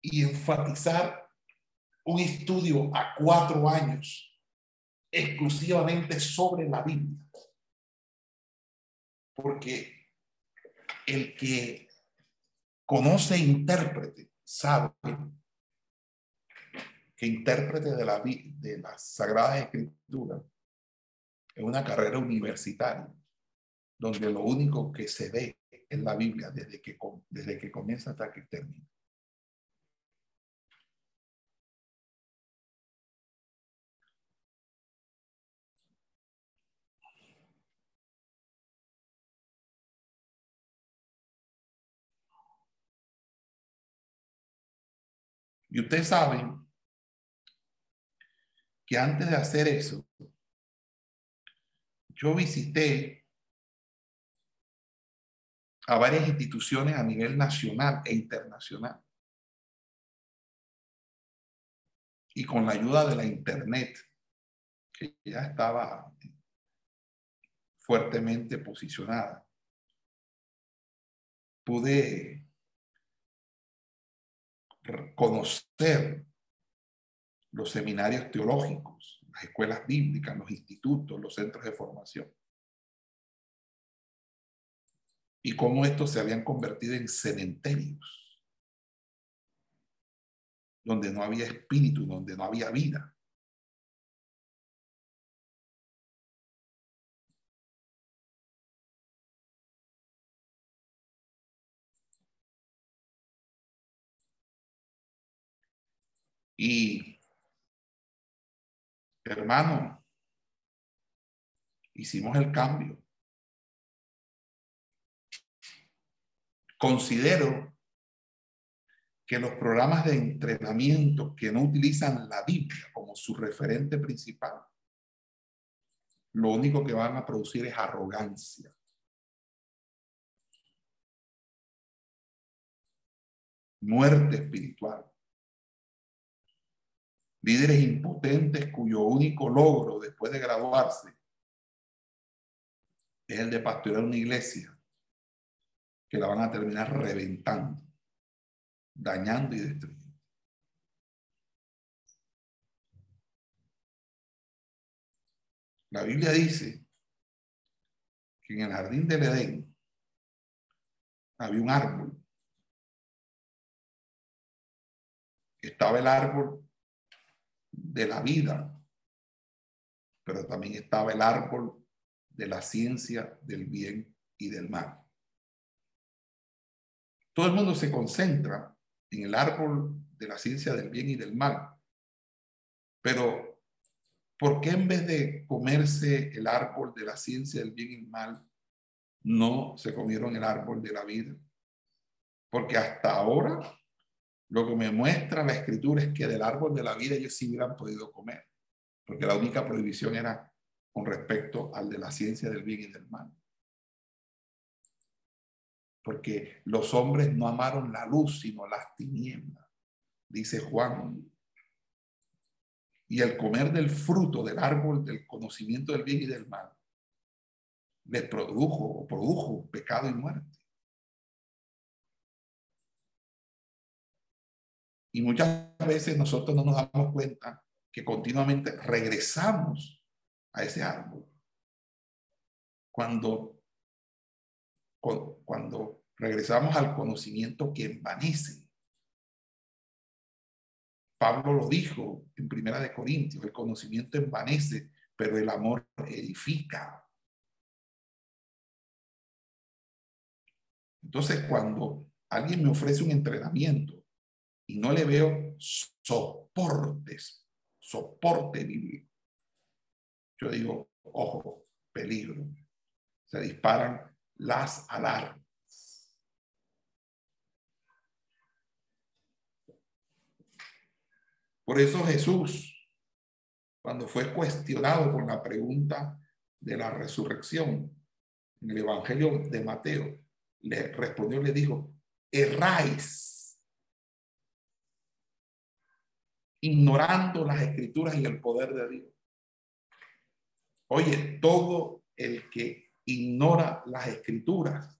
Y enfatizar un estudio a cuatro años exclusivamente sobre la Biblia. Porque el que conoce intérprete sabe que intérprete de la, de las Sagradas Escrituras es una carrera universitaria donde lo único que se ve es la Biblia desde que, desde que comienza hasta que termina. Y ustedes saben que antes de hacer eso, yo visité a varias instituciones a nivel nacional e internacional. Y con la ayuda de la Internet, que ya estaba fuertemente posicionada, pude conocer los seminarios teológicos, las escuelas bíblicas, los institutos, los centros de formación. Y cómo estos se habían convertido en cementerios, donde no había espíritu, donde no había vida. Y, hermano, hicimos el cambio. Considero que los programas de entrenamiento que no utilizan la Biblia como su referente principal, lo único que van a producir es arrogancia. Muerte espiritual líderes impotentes cuyo único logro después de graduarse es el de pastorear una iglesia que la van a terminar reventando, dañando y destruyendo. La Biblia dice que en el jardín del Edén había un árbol. Estaba el árbol de la vida, pero también estaba el árbol de la ciencia del bien y del mal. Todo el mundo se concentra en el árbol de la ciencia del bien y del mal, pero ¿por qué en vez de comerse el árbol de la ciencia del bien y el mal, no se comieron el árbol de la vida? Porque hasta ahora lo que me muestra la escritura es que del árbol de la vida ellos sí hubieran podido comer, porque la única prohibición era con respecto al de la ciencia del bien y del mal. Porque los hombres no amaron la luz, sino las tinieblas, dice Juan. Y el comer del fruto del árbol del conocimiento del bien y del mal les produjo o produjo pecado y muerte. Y muchas veces nosotros no nos damos cuenta que continuamente regresamos a ese árbol. Cuando, cuando regresamos al conocimiento que envanece. Pablo lo dijo en Primera de Corintios, el conocimiento envanece, pero el amor edifica. Entonces, cuando alguien me ofrece un entrenamiento y no le veo soportes, soporte bíblico. Yo digo, ojo, peligro. Se disparan las alarmas. Por eso Jesús, cuando fue cuestionado con la pregunta de la resurrección en el Evangelio de Mateo, le respondió le dijo, erráis ignorando las escrituras y el poder de Dios. Oye, todo el que ignora las escrituras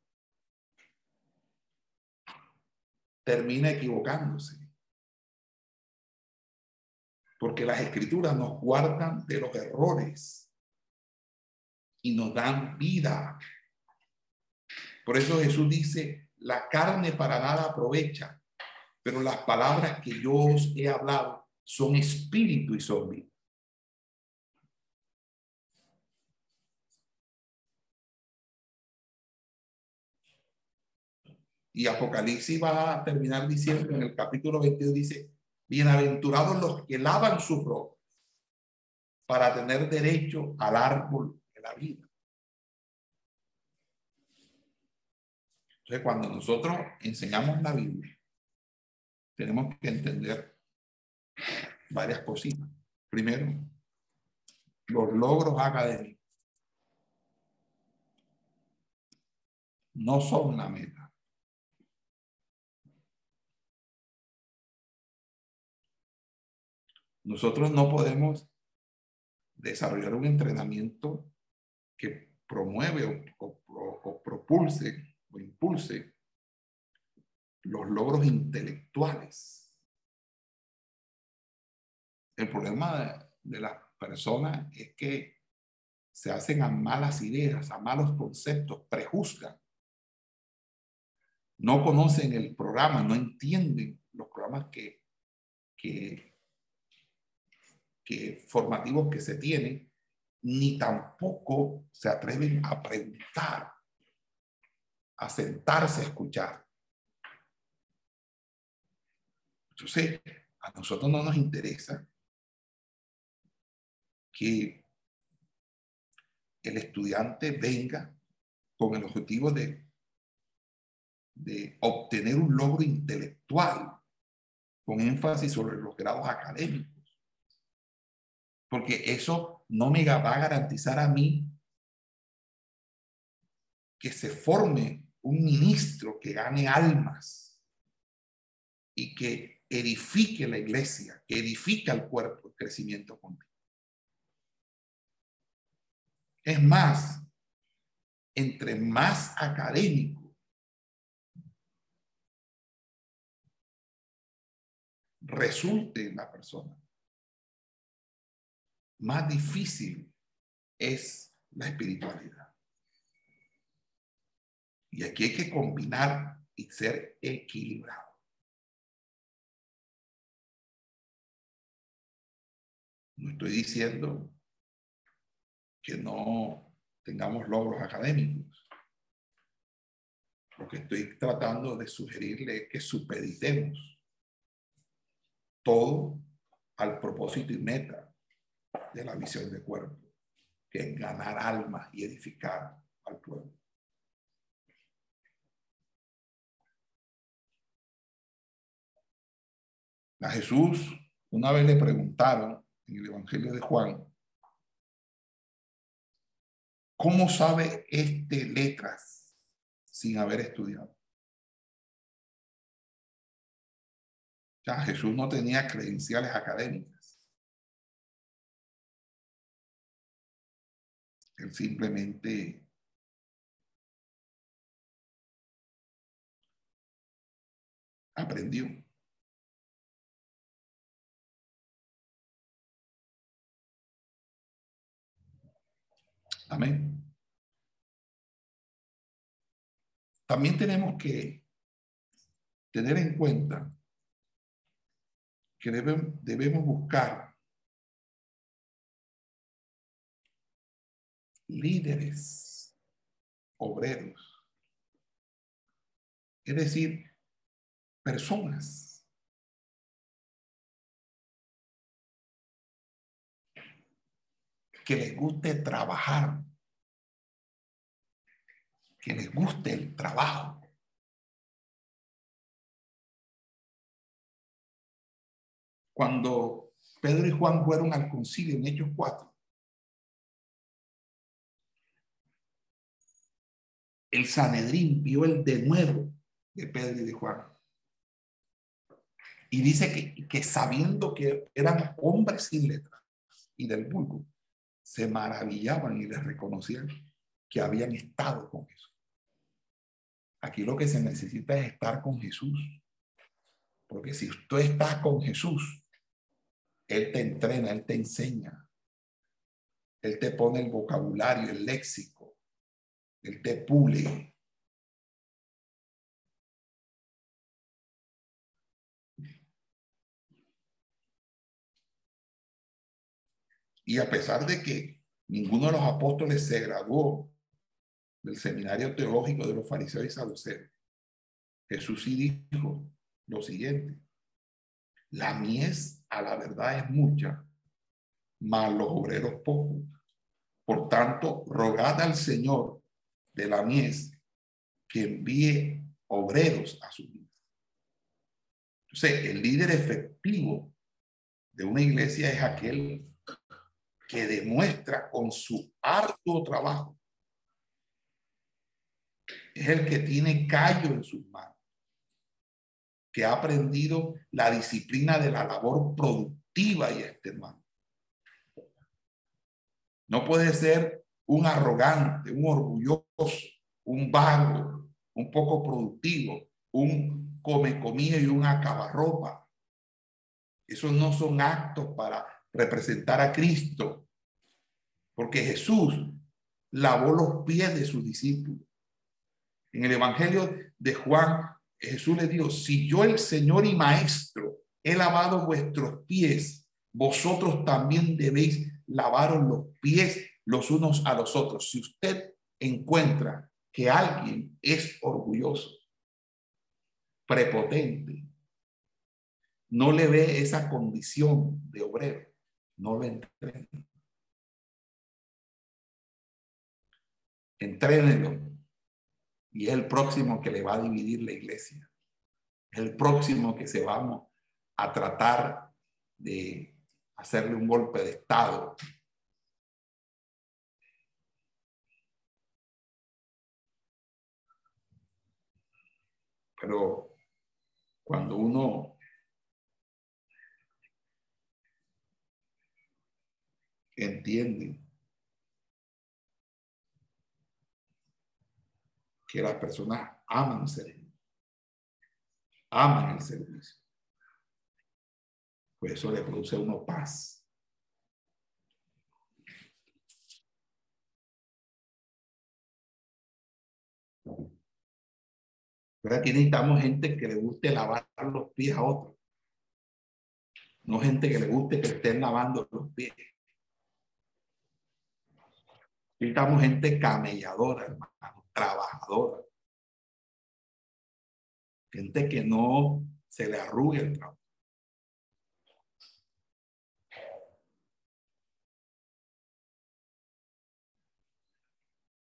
termina equivocándose. Porque las escrituras nos guardan de los errores y nos dan vida. Por eso Jesús dice, la carne para nada aprovecha, pero las palabras que yo os he hablado son espíritu y son. Y Apocalipsis va a terminar diciendo en el capítulo 22, dice, bienaventurados los que lavan su ropa para tener derecho al árbol de la vida. Entonces, cuando nosotros enseñamos la Biblia, tenemos que entender varias cositas. Primero, los logros académicos no son la meta. Nosotros no podemos desarrollar un entrenamiento que promueve o, propulse o impulse los logros intelectuales. El problema de, las personas es que se hacen a malas ideas, a malos conceptos, prejuzgan. No conocen el programa, no entienden los programas que, que formativos que se tienen, ni tampoco se atreven a preguntar, a sentarse a escuchar. Entonces, a nosotros no nos interesa que el estudiante venga con el objetivo de, obtener un logro intelectual con énfasis sobre los grados académicos porque eso no me va a garantizar a mí que se forme un ministro que gane almas y que edifique la iglesia, que edifique el cuerpo, el crecimiento conmigo. Es más, entre más académico resulte la persona, más difícil es la espiritualidad. Y aquí hay que combinar y ser equilibrado. No estoy diciendo que no tengamos logros académicos. Lo que estoy tratando de sugerirle es que supeditemos todo al propósito y meta de la misión de cuerpo, que es ganar almas y edificar al pueblo. A Jesús una vez le preguntaron en el Evangelio de Juan, ¿cómo sabe este letras sin haber estudiado? Ya Jesús no tenía credenciales académicas. Él simplemente aprendió. Amén. También tenemos que tener en cuenta que debemos, buscar líderes obreros. Es decir, personas que les guste trabajar, que les guste el trabajo. Cuando Pedro y Juan fueron al concilio en Hechos 4, el Sanedrín vio el de nuevo de Pedro y de Juan. Y dice que, que sabiendo que eran hombres sin letras y del vulgo, se maravillaban y les reconocían que habían estado con Jesús. Aquí lo que se necesita es estar con Jesús. Porque si tú estás con Jesús, Él te entrena, Él te enseña. Él te pone el vocabulario, el léxico. Él te pule. Y a pesar de que ninguno de los apóstoles se graduó del seminario teológico de los fariseos y saduceos, Jesús sí dijo lo siguiente, la mies a la verdad es mucha, mas los obreros pocos. Por tanto, rogad al Señor de la mies que envíe obreros a su vida. Entonces, el líder efectivo de una iglesia es aquel que demuestra con su arduo trabajo. Es el que tiene callo en sus manos, que ha aprendido la disciplina de la labor productiva y extenuante. No puede ser un arrogante, un orgulloso, un vago, un poco productivo, un come comida y un acabarropa. Esos no son actos para representar a Cristo, porque Jesús lavó los pies de sus discípulos. En el Evangelio de Juan, Jesús le dijo, si yo el Señor y Maestro he lavado vuestros pies, vosotros también debéis lavaros los pies los unos a los otros. Si usted encuentra que alguien es orgulloso, prepotente, no le ve esa condición de obrero, no lo entrene. Entrénelo. Y es el próximo que le va a dividir la iglesia. Es el próximo que se vamos a tratar de hacerle un golpe de Estado. Pero cuando uno entiende que las personas aman servir, aman el servicio. Pues eso le produce a uno paz. Pero aquí necesitamos gente que le guste lavar los pies a otros. No gente que le guste que estén lavando los pies. Necesitamos gente camelladora, hermano, trabajadora. Gente que no se le arrugue el trabajo.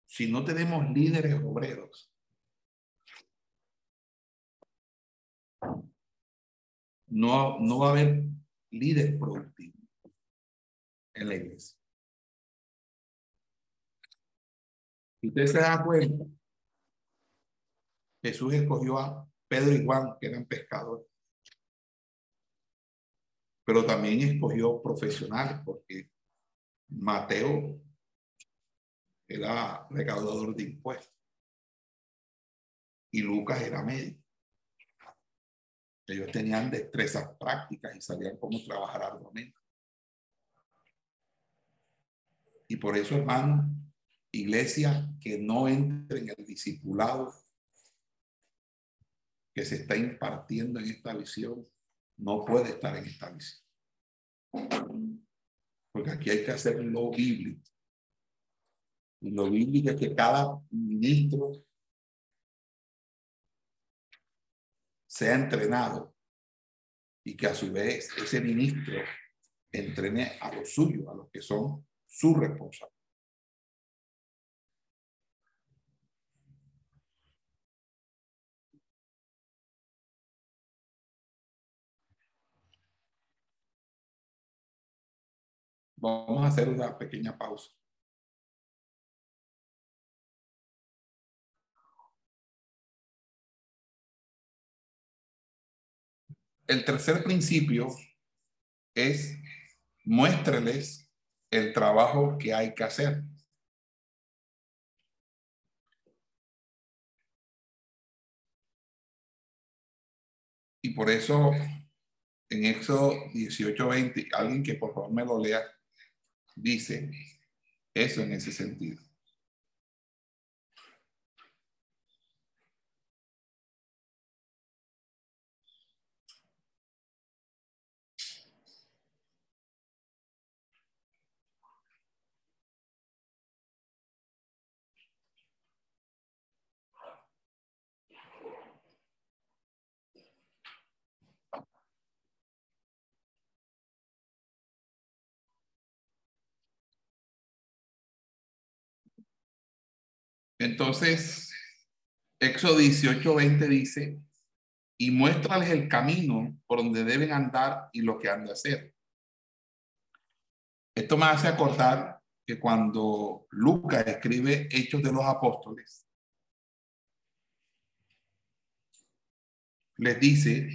Si no tenemos líderes obreros, no, no va a haber líder productivo en la iglesia. Si usted se da cuenta, Jesús escogió a Pedro y Juan, que eran pescadores. Pero también escogió profesionales, porque Mateo era recaudador de impuestos y Lucas era médico. Ellos tenían destrezas prácticas y sabían cómo trabajar arduamente. Y por eso, hermano, iglesia que no entre en el discipulado que se está impartiendo en esta visión, no puede estar en esta visión. Porque aquí hay que hacer lo bíblico. Y lo bíblico es que cada ministro sea entrenado y que a su vez ese ministro entrene a los suyos, a los que son sus responsables. Vamos a hacer una pequeña pausa. el tercer principio es muéstreles el trabajo que hay que hacer. Y por eso en Éxodo 18:20, alguien que por favor me lo lea, dice eso en ese sentido. Entonces, Éxodo 18, 20 dice, y muéstrales el camino por donde deben andar y lo que han de hacer. Esto me hace acordar que cuando Lucas escribe Hechos de los Apóstoles, les dice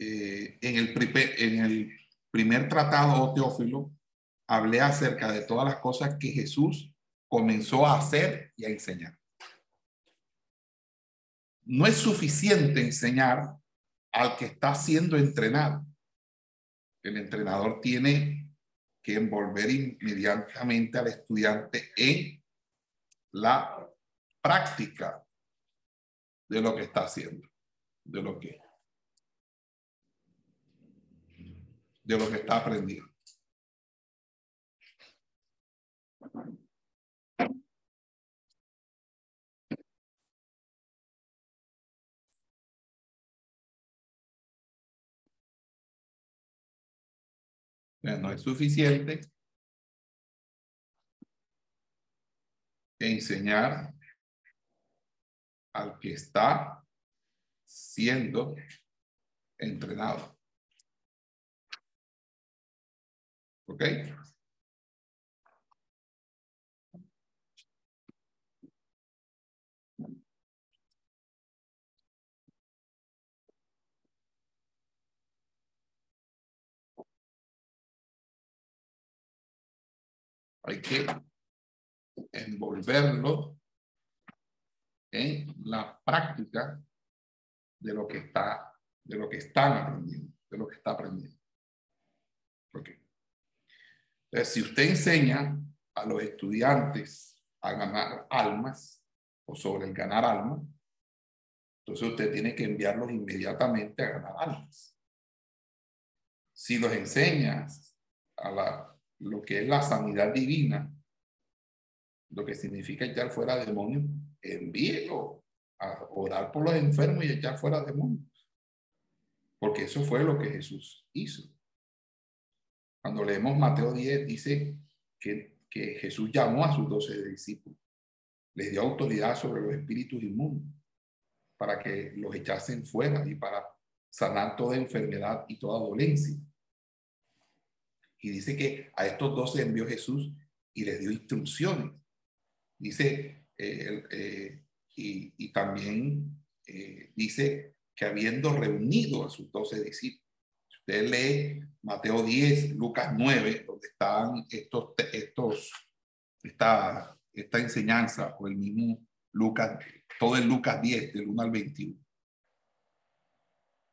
eh, en, el en el primer tratado Teófilo, hablé acerca de todas las cosas que Jesús comenzó a hacer y a enseñar. No es suficiente enseñar al que está siendo entrenado. El entrenador tiene que envolver inmediatamente al estudiante en la práctica de lo que está haciendo, de lo que de lo que está aprendiendo. No es suficiente enseñar al que está siendo entrenado. ¿Ok? Hay que envolverlo en la práctica de lo que está, de lo que están aprendiendo, de lo que está aprendiendo. Okay. Entonces, si usted enseña a los estudiantes a ganar almas o sobre el ganar almas, entonces usted tiene que enviarlos inmediatamente a ganar almas. Si los enseñas a la lo que es la sanidad divina, lo que significa echar fuera demonios, envíelo a orar por los enfermos y echar fuera demonios. Porque eso fue lo que Jesús hizo. Cuando leemos Mateo 10, dice que, que Jesús llamó a sus doce discípulos, les dio autoridad sobre los espíritus inmundos para que los echasen fuera y para sanar toda enfermedad y toda dolencia. Y dice que a estos dos se envió Jesús y les dio instrucciones. Dice, eh, eh, y, también eh, dice que habiendo reunido a sus doce discípulos, usted lee Mateo 10, Lucas 9, donde están estos, estos, esta, esta enseñanza, o el mismo Lucas, todo el Lucas 10, del 1 al 21.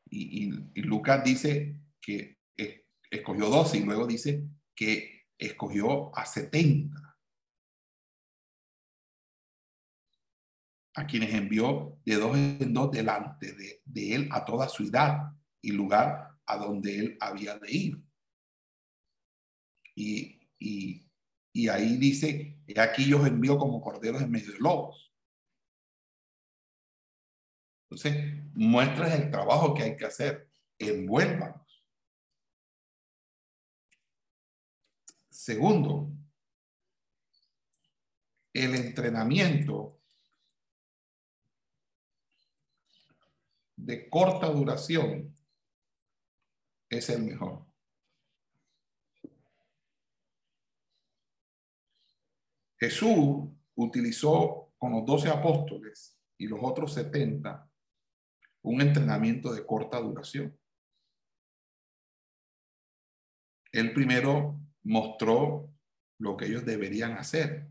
Y, y Lucas dice que escogió 12 y luego dice que escogió a 70. A quienes envió de dos en dos delante de, él a toda ciudad y lugar a donde él había de ir. Y, y, ahí dice, aquí yo envío como corderos en medio de lobos. Entonces, muestras el trabajo que hay que hacer. Envuelvan Segundo, el entrenamiento de corta duración es el mejor. Jesús utilizó con los doce apóstoles y los otros setenta un entrenamiento de corta duración. Él primero mostró lo que ellos deberían hacer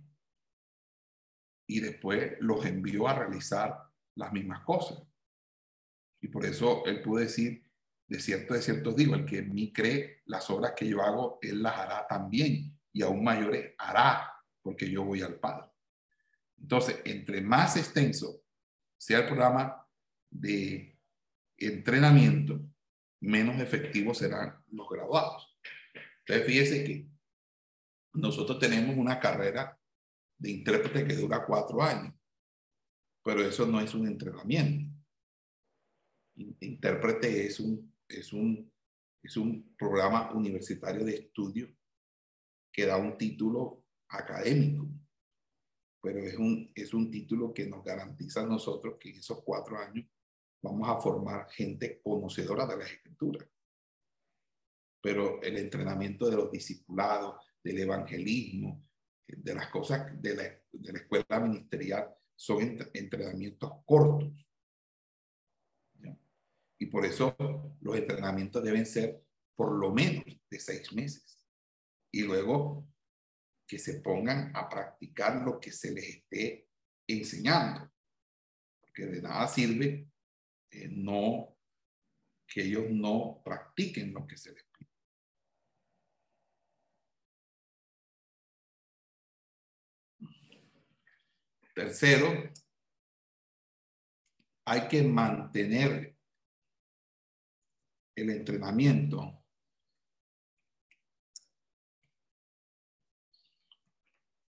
y después los envió a realizar las mismas cosas. Y por eso él pudo decir, de cierto, de cierto digo, el que en mí cree, las obras que yo hago, él las hará también y aún mayores hará, porque yo voy al Padre. Entonces, entre más extenso sea el programa de entrenamiento, menos efectivos serán los graduados. Entonces, fíjese que nosotros tenemos una carrera de intérprete que dura cuatro años, pero eso no es un entrenamiento. Intérprete es un, es un, es un programa universitario de estudio que da un título académico, pero es un, es un título que nos garantiza a nosotros que en esos cuatro años vamos a formar gente conocedora de la escritura. Pero el entrenamiento de los discipulados, del evangelismo, de las cosas de la, de la escuela ministerial, son entrenamientos cortos. Y por eso los entrenamientos deben ser por lo menos de seis meses. Y luego que se pongan a practicar lo que se les esté enseñando. Porque de nada sirve eh, no que ellos no practiquen lo que se les Tercero, hay que mantener el entrenamiento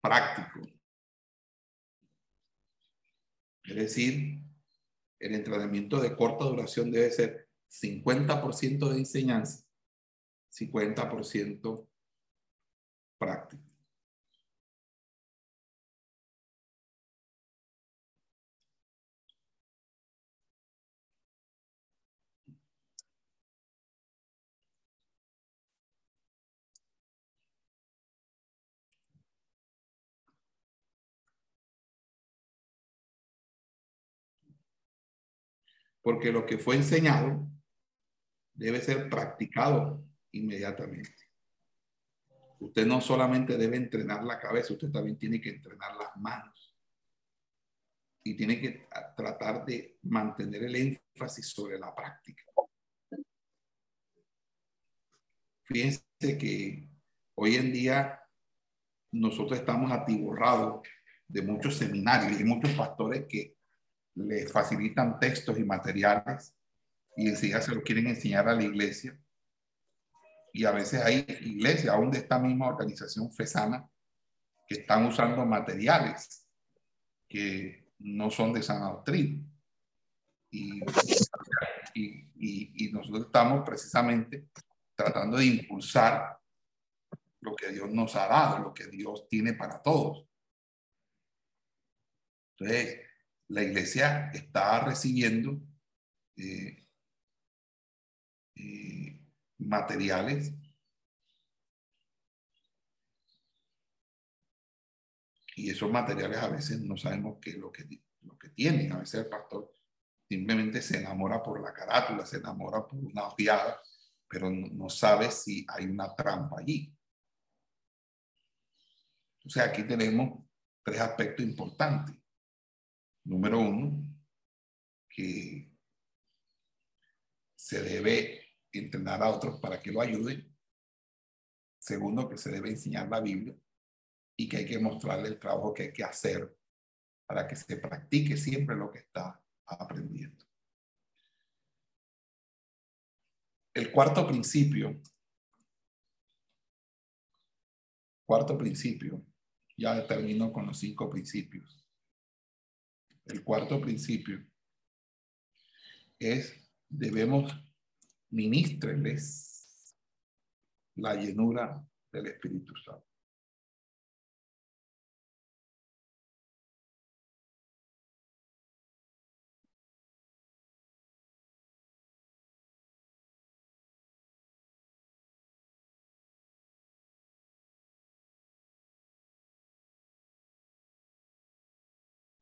práctico. Es decir, el entrenamiento de corta duración debe ser 50% de enseñanza, 50% práctico. Porque lo que fue enseñado debe ser practicado inmediatamente. Usted no solamente debe entrenar la cabeza, usted también tiene que entrenar las manos. Y tiene que tratar de mantener el énfasis sobre la práctica. Fíjense que hoy en día nosotros estamos atiborrados de muchos seminarios y muchos pastores que le facilitan textos y materiales y enseguida se lo quieren enseñar a la iglesia. Y a veces hay iglesias, aún de esta misma organización FESANA, que están usando materiales que no son de sana doctrina. Y, y, y nosotros estamos precisamente tratando de impulsar lo que Dios nos ha dado, lo que Dios tiene para todos. Entonces, la iglesia está recibiendo eh, eh, materiales y esos materiales a veces no sabemos qué es lo que, lo que tienen. A veces el pastor simplemente se enamora por la carátula, se enamora por una ojeada, pero no, no sabe si hay una trampa allí. O sea, aquí tenemos tres aspectos importantes. Número uno, que se debe entrenar a otros para que lo ayuden. Segundo, que se debe enseñar la Biblia y que hay que mostrarle el trabajo que hay que hacer para que se practique siempre lo que está aprendiendo. El cuarto principio, cuarto principio, ya termino con los cinco principios el cuarto principio es debemos ministrarles la llenura del Espíritu Santo.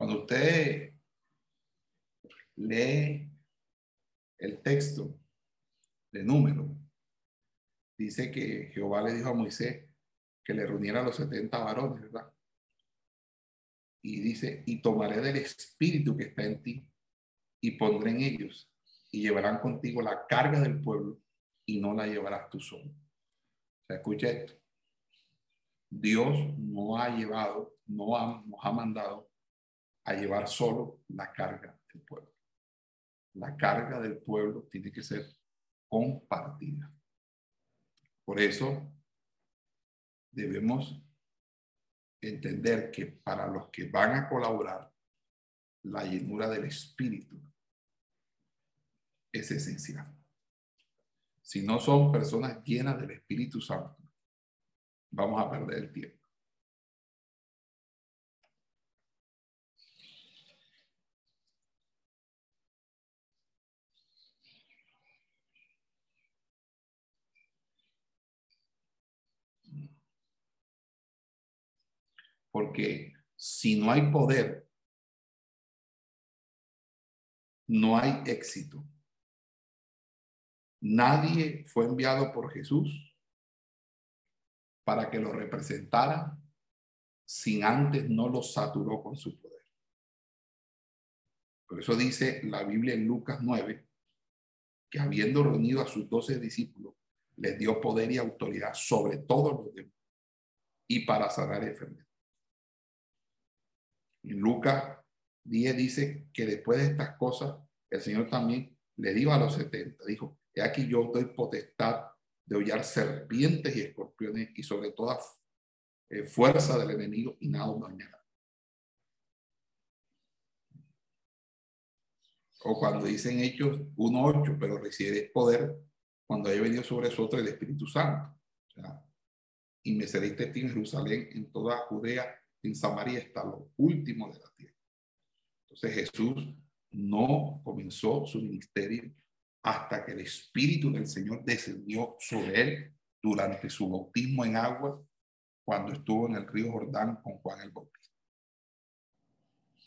Cuando usted lee el texto de número, dice que Jehová le dijo a Moisés que le reuniera a los 70 varones, ¿verdad? Y dice, y tomaré del espíritu que está en ti y pondré en ellos y llevarán contigo la carga del pueblo y no la llevarás tú solo. O sea, escucha esto. Dios no ha llevado, no ha, nos ha mandado a llevar solo la carga del pueblo. La carga del pueblo tiene que ser compartida. Por eso debemos entender que para los que van a colaborar, la llenura del Espíritu es esencial. Si no son personas llenas del Espíritu Santo, vamos a perder el tiempo. Porque si no hay poder, no hay éxito. Nadie fue enviado por Jesús para que lo representara sin antes no lo saturó con su poder. Por eso dice la Biblia en Lucas 9, que habiendo reunido a sus doce discípulos, les dio poder y autoridad sobre todos los demás y para sanar enfermedades. Lucas 10 dice que después de estas cosas, el Señor también le dijo a los 70, dijo, he aquí yo doy potestad de hollar serpientes y escorpiones y sobre toda eh, fuerza del enemigo y nada dañará. O cuando dicen Hechos 1.8, pero recibe poder cuando haya venido sobre nosotros el Espíritu Santo. y me seréis testigo en Jerusalén, en toda Judea, en Samaria, hasta lo último de la tierra. Entonces Jesús no comenzó su ministerio hasta que el Espíritu del Señor descendió sobre él durante su bautismo en agua cuando estuvo en el río Jordán con Juan el Bautista.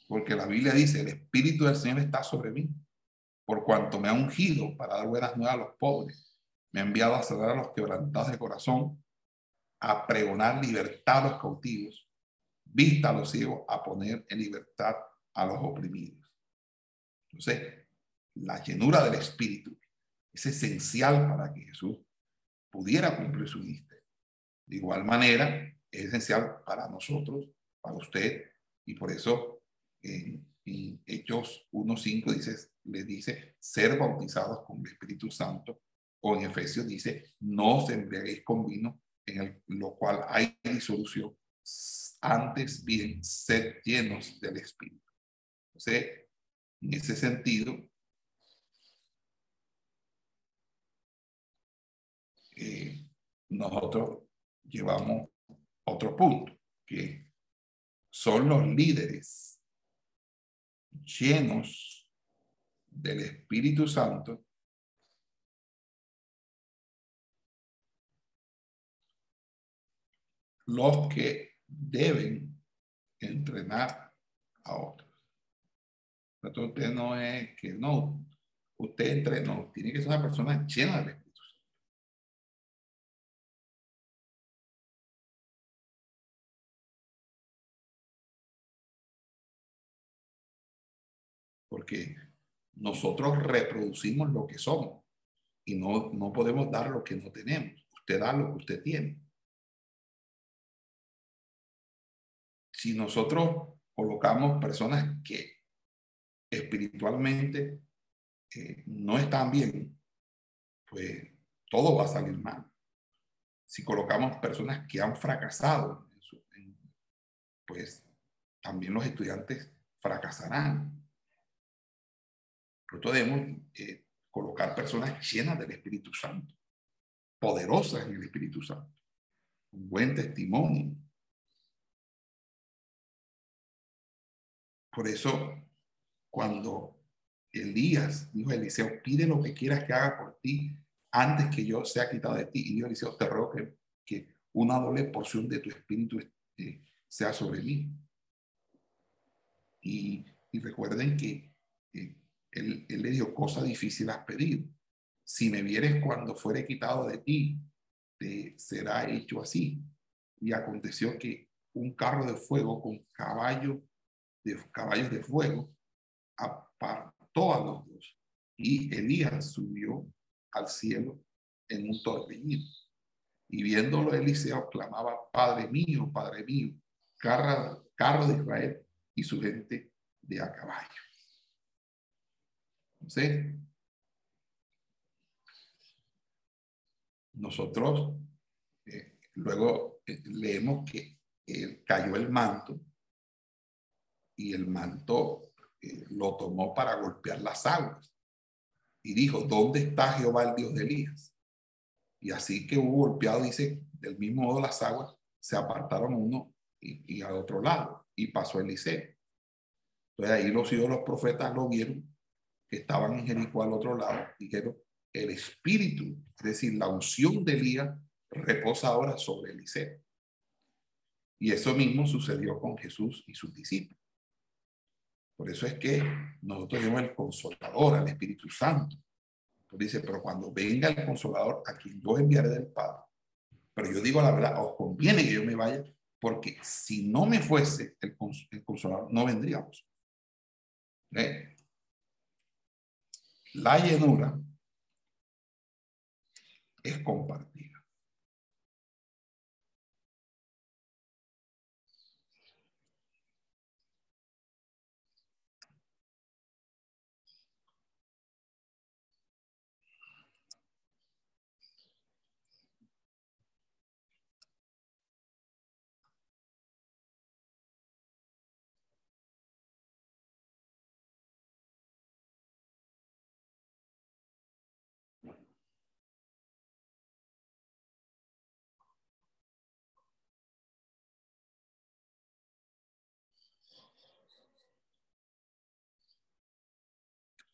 Porque la Biblia dice, el Espíritu del Señor está sobre mí, por cuanto me ha ungido para dar buenas nuevas a los pobres, me ha enviado a sanar a los quebrantados de corazón, a pregonar libertad a los cautivos, vista a los ciegos, a poner en libertad a los oprimidos. Entonces, la llenura del Espíritu es esencial para que Jesús pudiera cumplir su ministerio. De igual manera, es esencial para nosotros, para usted, y por eso en, Hechos 1.5 dice, le dice ser bautizados con el Espíritu Santo, o en Efesios dice, no os embriaguéis con vino, en lo cual hay disolución, antes bien ser llenos del Espíritu. En ese sentido, eh, nosotros llevamos otro punto, que son los líderes llenos del Espíritu Santo los que deben entrenar a otros. Entonces usted no es que no, usted entrenó, tiene que ser una persona llena de Espíritu. Porque nosotros reproducimos lo que somos y no, no podemos dar lo que no tenemos. Usted da lo que usted tiene. Si nosotros colocamos personas que espiritualmente eh, no están bien, pues todo va a salir mal. Si colocamos personas que han fracasado, pues también los estudiantes fracasarán. Nosotros debemos eh, colocar personas llenas del Espíritu Santo, poderosas en el Espíritu Santo, un buen testimonio, Por eso, cuando Elías dijo a Eliseo, pide lo que quieras que haga por ti antes que yo sea quitado de ti. Y dijo Eliseo, te ruego que, una doble porción de tu espíritu eh, sea sobre mí. Y, recuerden que él, le dijo, cosa difícil has pedido. Si me vieres cuando fuere quitado de ti, te será hecho así. Y aconteció que un carro de fuego con caballo de, caballos de fuego apartó a los dos. Y Elías subió al cielo en un torbellino. Y viéndolo Eliseo clamaba, Padre mío, Padre mío, carro, carro de Israel y su gente de a caballo. Entonces, nosotros eh, luego eh, leemos que cayó el manto y el manto eh, lo tomó para golpear las aguas. Y dijo, ¿dónde está Jehová el Dios de Elías? Y así que hubo golpeado, dice, del mismo modo las aguas se apartaron uno y, y al otro lado y pasó Eliseo. Entonces ahí los hijos los profetas lo vieron que estaban en Jericó al otro lado, dijeron, el espíritu, es decir, la unción de Elías reposa ahora sobre Eliseo. Y eso mismo sucedió con Jesús y sus discípulos. Por eso es que nosotros tenemos el consolador, al Espíritu Santo. dice, pero cuando venga el consolador, a quien yo enviaré del Padre. Pero yo digo la verdad, os conviene que yo me vaya, porque si no me fuese el, consolador, no vendríamos. ¿Eh? La llenura es compartida.